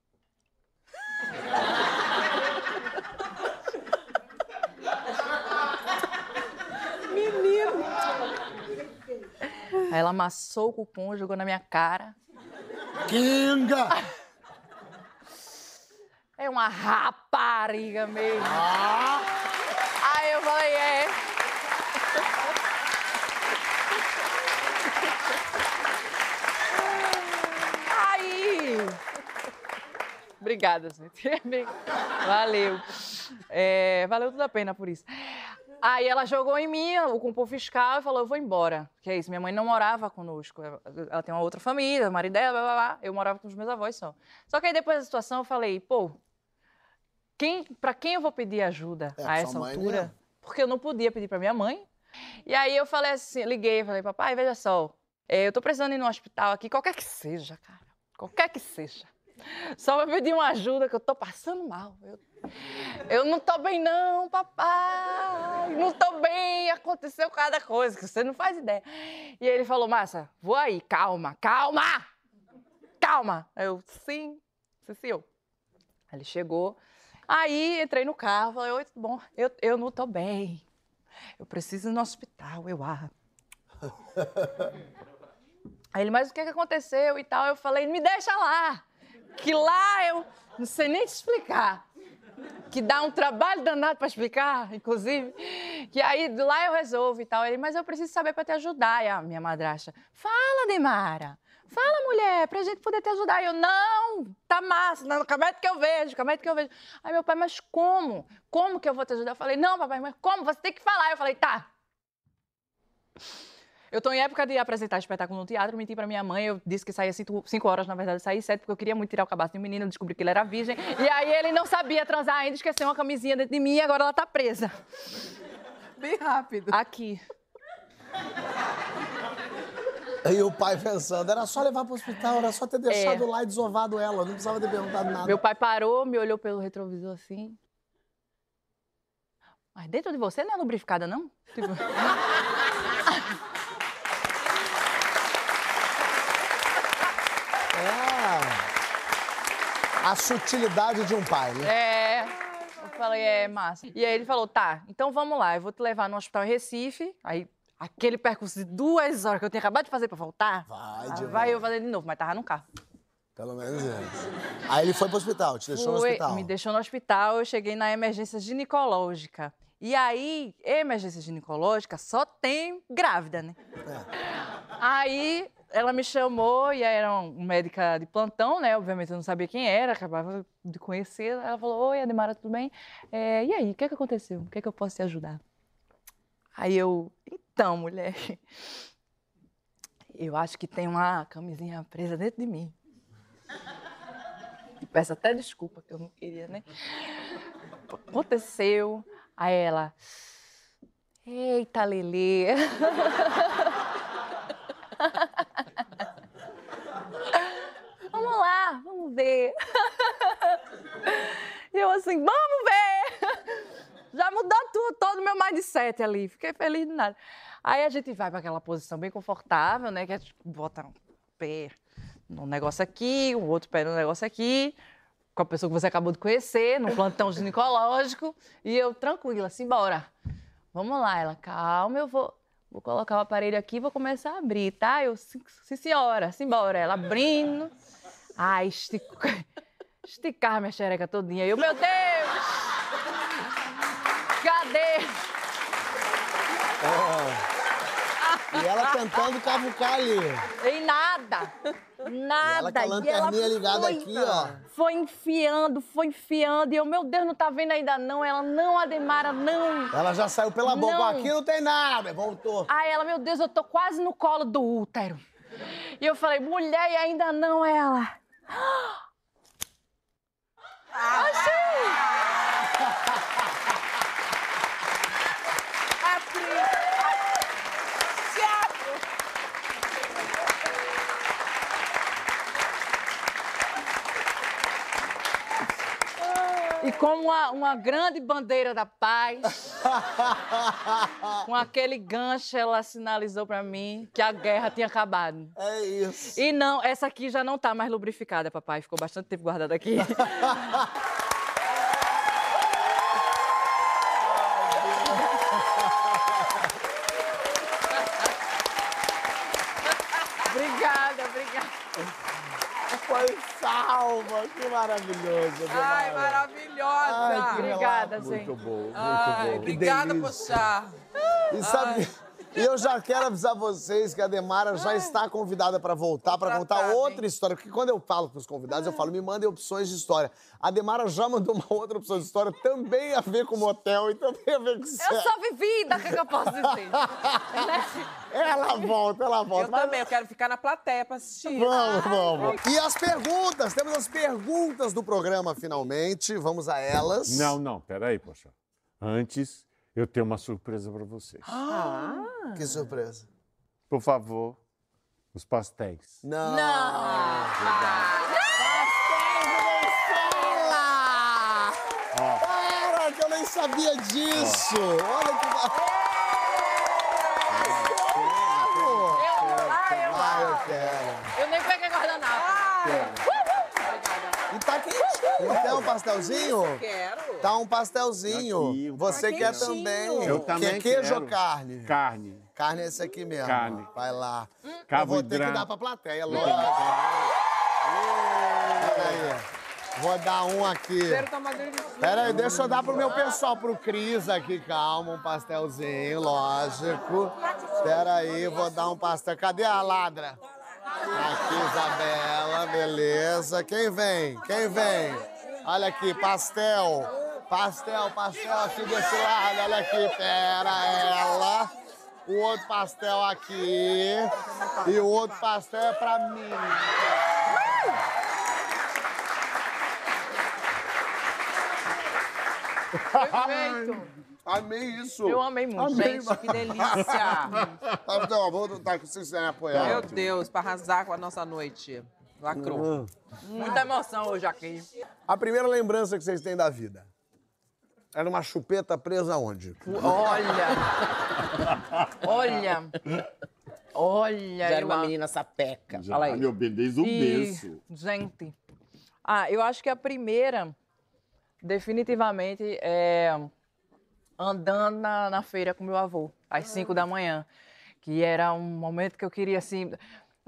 Menino. Aí ela amassou o cupom, jogou na minha cara. Kinga! É uma rapariga mesmo. Ah! Aí eu falei, é. Aí. Obrigada, gente. Valeu. É, valeu tudo a pena por isso. Aí ela jogou em mim o cupom fiscal e falou: Eu vou embora. Que é isso, minha mãe não morava conosco. Ela- tem uma outra família, o marido dela, blá, blá, blá. Eu morava com os meus avós só. Só que aí depois da situação eu falei: Pô, quem, para quem eu vou pedir ajuda É, a pra essa altura? Porque eu não podia pedir para minha mãe. E aí eu falei assim, liguei, falei, papai, veja só, é, eu tô precisando ir no hospital aqui, qualquer que seja, cara, qualquer que seja. Só pra pedir uma ajuda, que eu tô passando mal. Eu, eu não tô bem não, papai, não tô bem, aconteceu cada coisa, que você não faz ideia. E ele falou, Massa, vou aí, calma, calma, calma. Eu, sim, sim, senhor. Aí Ele chegou, aí entrei no carro, falei, oi, tudo bom? Eu, eu não tô bem, eu preciso ir no hospital, eu, ah. Aí ele, mas o que, que aconteceu e tal? Eu falei, me deixa lá, que lá eu não sei nem te explicar. Que dá um trabalho danado para explicar, inclusive. Que aí lá eu resolvo e tal. Ele, mas eu preciso saber para te ajudar. E a minha madrasta, fala, Demara. Fala, mulher, pra gente poder te ajudar. E eu, não, tá massa, não, calma aí que eu vejo, calma aí que eu vejo. Aí meu pai, mas como? Como que eu vou te ajudar? Eu falei, não, papai, mas como? Você tem que falar. Eu falei, tá. Eu tô em época de apresentar espetáculo no teatro, menti pra minha mãe, eu disse que saía cinco, cinco horas, na verdade saí sete, porque eu queria muito tirar o cabaço de um menino, descobri que ele era virgem. E aí ele não sabia transar ainda, esqueceu uma camisinha dentro de mim e agora ela tá presa. Bem rápido. Aqui. E o pai pensando, era só levar pro hospital, era só ter deixado É. lá e desovado ela, não precisava ter perguntado nada. Meu pai parou, me olhou pelo retrovisor assim. Mas dentro de você não é lubrificada, não? Tipo, A sutilidade de um pai, né? É. Eu falei, é massa. E aí ele falou, tá, então vamos lá, eu vou te levar no hospital em Recife. Aí, aquele percurso de duas horas que eu tinha acabado de fazer pra voltar. Vai, ah, de vai eu fazer de novo, mas tava no carro. Pelo menos isso. Aí ele foi pro hospital, te deixou no hospital. Me deixou no hospital, eu cheguei na emergência ginecológica. E aí, emergência ginecológica só tem grávida, né? É. Aí ela me chamou e aí era uma médica de plantão, né? Obviamente eu não sabia quem era, acabava de conhecer. Ela falou: Oi, Ademara, tudo bem? É, e aí, o que, é que aconteceu? O que, é que eu posso te ajudar? Aí eu, então, mulher, eu acho que tem uma camisinha presa dentro de mim. E peço até desculpa, que eu não queria, né? Aconteceu. Aí ela, eita, Lelê. Vamos lá, vamos ver. E eu assim, vamos ver. Já mudou tudo, todo o meu mindset ali. Fiquei feliz de nada. Aí a gente vai para aquela posição bem confortável, né? Que a gente bota um pé num negócio aqui, o outro pé no negócio aqui, com a pessoa que você acabou de conhecer, no plantão ginecológico, e eu tranquila, assim, bora. Vamos lá, ela, calma, eu vou, vou colocar o aparelho aqui e vou começar a abrir, tá? Eu, sim, senhora, simbora. Ela abrindo. Ai, estica, esticar minha xereca todinha. Eu, meu Deus! Cadê? Oh. E ela tentando cavucar ali. Em nada. Nada. E ela com a lanterninha ligada foi- aqui, ó. Foi enfiando, foi enfiando. E eu, meu Deus, não tá vendo ainda não. Ela, não, Ademara, não. Ela já saiu pela boca. Não. Aqui não tem nada. Voltou. Aí ela, meu Deus, eu tô quase no colo do útero. E eu falei, mulher, e ainda não ela. E como uma, uma grande bandeira da paz, com aquele gancho, ela sinalizou pra mim que a guerra tinha acabado. É isso. E não, essa aqui já não tá mais lubrificada, papai. Ficou bastante tempo guardada aqui. Que maravilhoso. Ai, maravilhosa! Ai, que Obrigada, relato. gente. Muito bom, muito Ai, bom. obrigada por chá. E sabe, e eu já quero avisar vocês que a Demara já está convidada para voltar, para contar outra história. Porque quando eu falo para os convidados, eu falo, me mandem opções de história. A Demara já mandou uma outra opção de história, também a ver com motel e também a ver com Eu sexo. sou vivida, o que, que eu posso dizer? Ela volta, ela volta. Eu Mas- também, eu quero ficar na plateia pra assistir. Vamos, vamos. E as perguntas, temos as perguntas do programa finalmente. Vamos a elas. Não, não, peraí, poxa. Antes, eu tenho uma surpresa para vocês. Que surpresa. Por favor, os pastéis. Não. Para, que eu nem sabia disso. Olha que bacana. Ah, eu, Ah, eu quero. Quer um pastelzinho? Quero. Tá um pastelzinho. Aqui, um Você quer quentinho. também. Eu também Quer queijo quero. ou carne? Carne. Carne é esse aqui mesmo. Carne. Vai lá. Eu vou ter que dar pra plateia, lógico. Peraí. Vou dar um aqui. Quero tomar delícia. Pera aí, deixa eu dar pro meu pessoal, pro Cris aqui, calma, um pastelzinho, lógico. Pera aí, vou dar um pastel. Cadê a ladra? Aqui, Isabela, beleza. Quem vem? Quem vem? Olha aqui, pastel. Pastel, pastel aqui desse lado, olha aqui, pera ela. O outro pastel aqui. E o outro pastel é pra mim. Perfeito. Amei isso. Eu amei muito. Amei, Gente, que delícia. Pastel, vou tá aqui se vocês quiserem apoiar. Meu Deus, pra arrasar com a nossa noite. Lacrou. Muita emoção hoje aqui. A primeira lembrança que vocês têm da vida? Era uma chupeta presa onde? Olha. Olha. Olha. Já era uma menina sapeca. Já Fala aí. meu bem, desde o E, berço. gente, ah, eu acho que a primeira, definitivamente, é andando na, na feira com meu avô, às 5 da manhã. Que era um momento que eu queria, assim,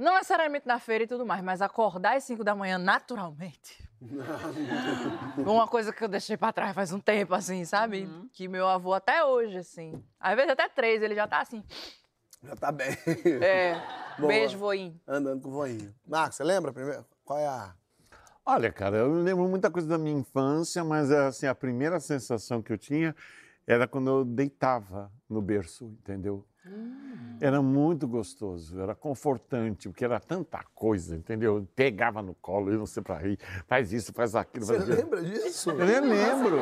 não necessariamente na feira e tudo mais, mas acordar às 5 da manhã naturalmente. Uma coisa que eu deixei pra trás faz um tempo, assim, sabe? Que meu avô até hoje, assim. Às vezes até três, ele já tá assim. Já tá bem. É. Boa. Beijo, voinho. Andando com o voinho. Marcos, você lembra primeiro? Qual é a... Olha, cara, eu lembro muita coisa da minha infância, mas assim, a primeira sensação que eu tinha era quando eu deitava no berço, entendeu? Era muito gostoso, era confortante, porque era tanta coisa, entendeu? Eu Pegava no colo, eu não sei pra rir, faz isso, faz aquilo. Você faz lembra disso? Eu nem lembro.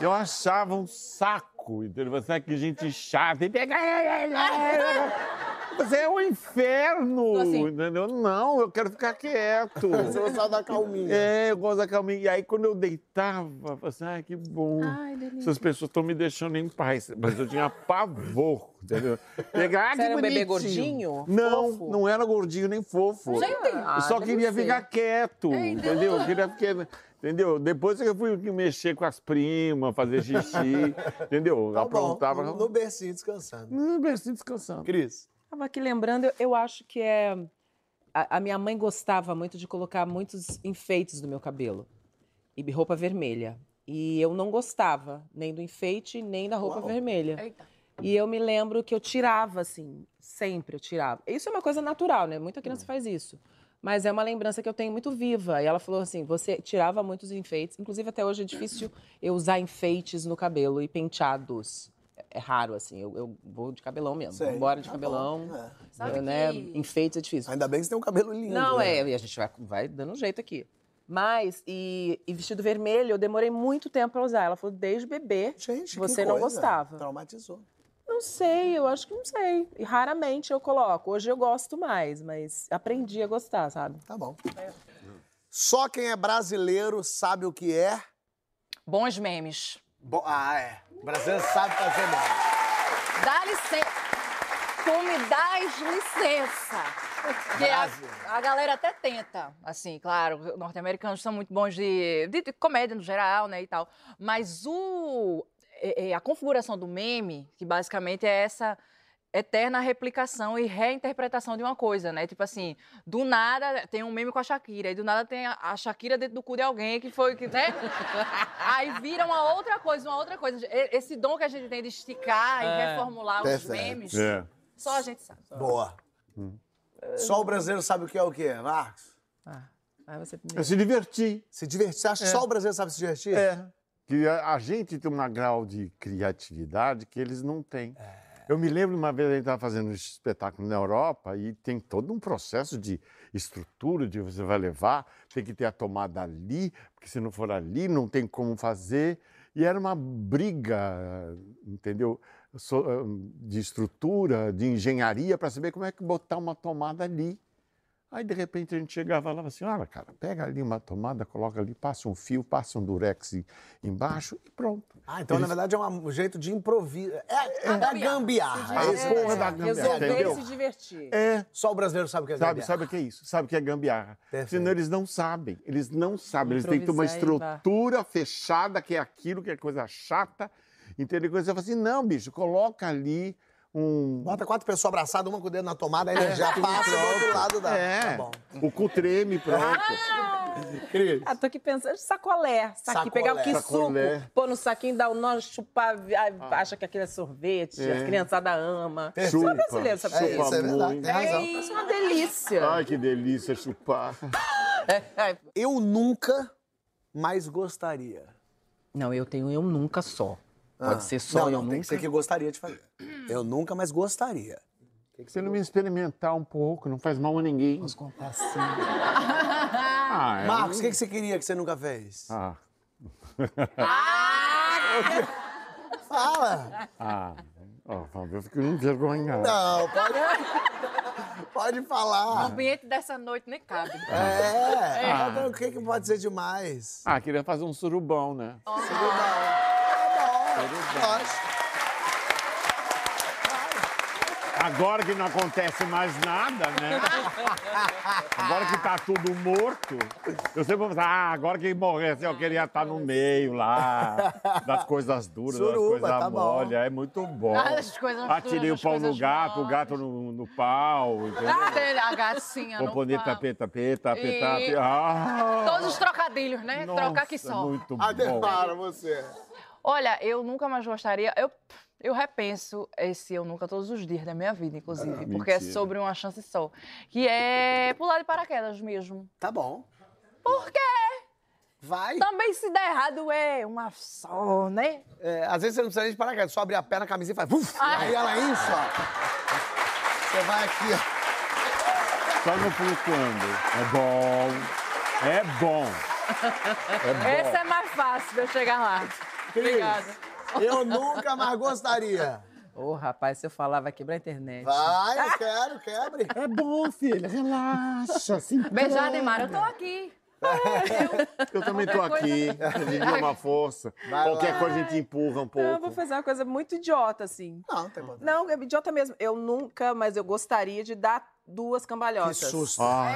Eu achava um saco, entendeu? Você sabe que gente chata e pega. Mas é um inferno, assim. entendeu? Não, eu quero ficar quieto. Você gostava da calminha. É, eu gosto da calminha. E aí, quando eu deitava, eu falava assim, ai, que bom. Essas pessoas estão me deixando em paz. Mas eu tinha pavor, entendeu? Pegar, ah, Você era um bebê gordinho? Não, Fofo? não era gordinho nem fofo. Ah, eu só deve queria ser. ficar quieto, entendeu? Eu queria ficar... Entendeu? Depois que eu fui mexer com as primas, fazer xixi, entendeu? Tá bom, Aprontava. no, no bercinho descansando. No bercinho descansando. Cris. Estava aqui lembrando, eu, acho que é. A, a minha mãe gostava muito de colocar muitos enfeites no meu cabelo. E roupa vermelha. E eu não gostava nem do enfeite, nem da roupa Uau. vermelha. Eita. E eu me lembro que eu tirava, assim, sempre eu tirava. Isso é uma coisa natural, né? Muita Hum. criança faz isso. Mas é uma lembrança que eu tenho muito viva. E ela falou assim: você tirava muitos enfeites. Inclusive, até hoje é difícil eu usar enfeites no cabelo e penteados. É- É raro, assim. Eu, eu vou de cabelão mesmo. Sei. Embora de Tá cabelão. bom, é. Sabe né? que- Enfeites é difícil. Ainda bem que você tem um cabelo lindo. Não, né? é, e a gente vai, vai dando um jeito aqui. Mas, e, e vestido vermelho, eu demorei muito tempo pra usar. Ela falou, desde bebê. Gente, que Você não coisa. gostava. Traumatizou. Não sei, eu acho que não sei. E raramente eu coloco. Hoje eu gosto mais, mas aprendi a gostar, sabe? Tá bom. Só quem é brasileiro sabe o que é. Bons memes. Bo- ah, é. O brasileiro sabe fazer mesmo. Dá licença. Tu me dás licença. Porque a, a galera até tenta, assim, claro, os norte-americanos são muito bons de, de- de comédia no geral, né, e tal. Mas o, é- é a configuração do meme, que basicamente é essa eterna replicação e reinterpretação de uma coisa, né? Tipo assim, do nada tem um meme com a Shakira, e do nada tem a, Shakira dentro do cu de alguém que foi, que, né? Aí vira uma outra coisa, uma outra coisa. E- Esse dom que a gente tem de esticar e É. reformular os memes, É. só a gente sabe. Boa. Só o brasileiro sabe o que é o quê, Marcos? Ah, aí você Eu primeiro. se diverti. Se divertir. Você acha que só o brasileiro sabe se divertir? É. Que a, a gente tem um grau de criatividade que eles não têm. Eu me lembro uma vez a gente estava fazendo um espetáculo na Europa e tem todo um processo de estrutura de você vai levar, tem que ter a tomada ali, porque se não for ali não tem como fazer. E era uma briga, entendeu? De estrutura, de engenharia para saber como é que botar uma tomada ali. Aí, de repente, a gente chegava lá e falava assim, olha, cara, pega ali uma tomada, coloca ali, passa um fio, passa um durex em- embaixo e pronto. Ah, então na verdade é um jeito de improviso. É, é, a gambiarra. É isso. porra da gambiarra, Resolver entendeu? e se divertir. É, Só o brasileiro sabe o que é sabe, gambiarra. sabe o que é isso? Sabe o que é gambiarra. Perfeito. Senão eles não sabem, eles não sabem. Eles têm que ter uma estrutura fechada, que é aquilo, que é coisa chata. Entendeu? Coisa, você fala assim, não, bicho, coloca ali um... Bota quatro pessoas abraçadas, uma com o dedo na tomada, aí ele já passa do outro lado da. É, Tá bom. o cu treme, pronto. Cris. Ah, tô aqui pensando, sacolé. Saqui, Sacolé. pegar o que Sacolé. suco, pôr no saquinho, dar o nó, chupar, ah, acha que aquilo é sorvete, É. as criançada ama. Você é brasileiro, sabe É isso, é verdade. muito. Tem razão. Isso é uma delícia. Ai, que delícia chupar. Eu nunca mais gostaria. Não, eu tenho eu nunca só. Pode Ah. ser só não, eu não, nunca. Tem que ser que gostaria de fazer. Eu nunca mais gostaria. Você não me experimentar um pouco, não faz mal a ninguém. Vamos contar assim. Ah, é Marcos, o que, que você queria que você nunca fez? Ah, Fala! ah. Ó, Fábio, eu fico envergonhado. Não, pode. Pode O falar. ambiente dessa noite nem cabe. É. Então, O que, que pode ser demais? Ah, queria fazer um surubão, né? Tá bom. Lógico. Agora que não acontece mais nada, né? Agora que tá tudo morto, eu sempre vou pensar, ah, agora que morresse eu queria estar no meio lá, das coisas duras, das Suruba, coisas tá mole, é muito bom. Ah, das coisas Atirei o duras, pau das no gato, o gato no, no pau, entendeu? Ah, a gacinha no Componente pau. tapeta, tapeta, E- tapeta. Ah, Todos os trocadilhos, né? Trocar que nossa, só. Muito Ah, bom. para você. Olha, eu nunca mais gostaria. Eu, eu repenso esse eu nunca todos os dias da minha vida, inclusive, Ah, porque é mentira. sobre uma chance só. Que é pular de paraquedas mesmo. Tá bom. Por quê? Vai. Também se der errado é uma só, né? É, às vezes você não precisa nem de paraquedas, só abrir a perna, a camisinha e faz. Uf, Ah. Aí ela incha. ó. Você vai aqui, ó. Só no flutuando. É bom. É bom. É bom. Esse é mais fácil de eu chegar lá. Obrigada. Eu nunca mais gostaria. Ô, rapaz, se eu falar, vai quebrar a internet. Vai, eu quero, quebre. É bom, filha. Relaxa. Se Beijar. Neymar, eu tô aqui. Eu também tô aqui. Me dê uma força. Vai Qualquer lá. coisa a gente empurra um Não, eu vou pouco. fazer uma coisa muito idiota, assim. Não, não tem problema. Não, é idiota mesmo. Eu nunca, mas eu gostaria de dar duas Que cambalhotas. susto. Ah,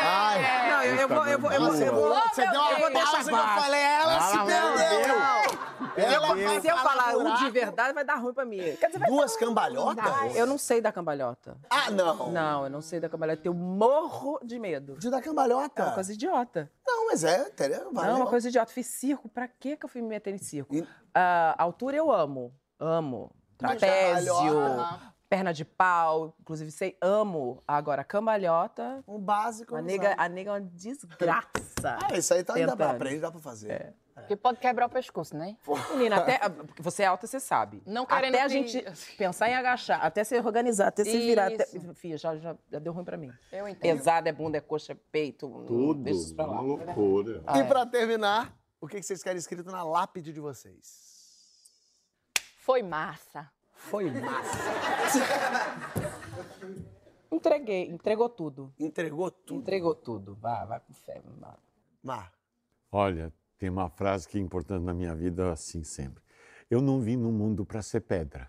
Ai. Não, eu, eu vou, eu vou, eu vou, eu vou, Você deu uma pausa que eu falei, ela se Ah, perdeu. Ela Deus. vai Se eu falar um de verdade, vai dar ruim pra mim. Quer dizer, vai Duas dar- cambalhotas? Eu não sei da cambalhota. Ah, não. Não, eu não sei da cambalhota. Eu morro de medo. De dar É cambalhota. uma coisa idiota. Não, mas é, entendeu? Vai, não, né? uma coisa idiota. Fiz circo. Pra que que eu fui me meter em circo? E- Ah, altura eu amo. Amo. trapézio, Cambalhota. perna de pau. Inclusive, sei, amo. Agora, cambalhota. Um básico. A nega, sabe. a nega é uma desgraça. Ah, isso aí tá, ainda pra aprender, dá pra fazer. Porque pode quebrar o pescoço, né? Menina, até. Porque você é alta, você sabe. Não querendo Até a gente pensar em agachar, até se organizar, até se virar. Até... Fia, já, já, já deu ruim pra mim. Eu entendo. Pesado é bunda, é coxa, é peito. Tudo, Deixa isso pra lá. uma loucura. Ah, E é. pra terminar, o que vocês querem escrito na lápide de vocês? Foi massa. Foi massa. Entreguei, entregou tudo. Entregou tudo. Entregou tudo. Vai, vai pro fé. vai. Mar. Olha, tem uma frase que é importante na minha vida assim sempre. Eu não vim no mundo para ser pedra.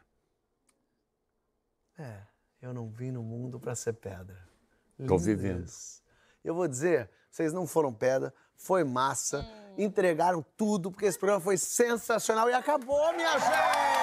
É, eu não vim no mundo pra ser pedra. Tô Lindo vivendo. Eu vou dizer, vocês não foram pedra, foi massa, entregaram tudo, porque esse programa foi sensacional e acabou, minha gente!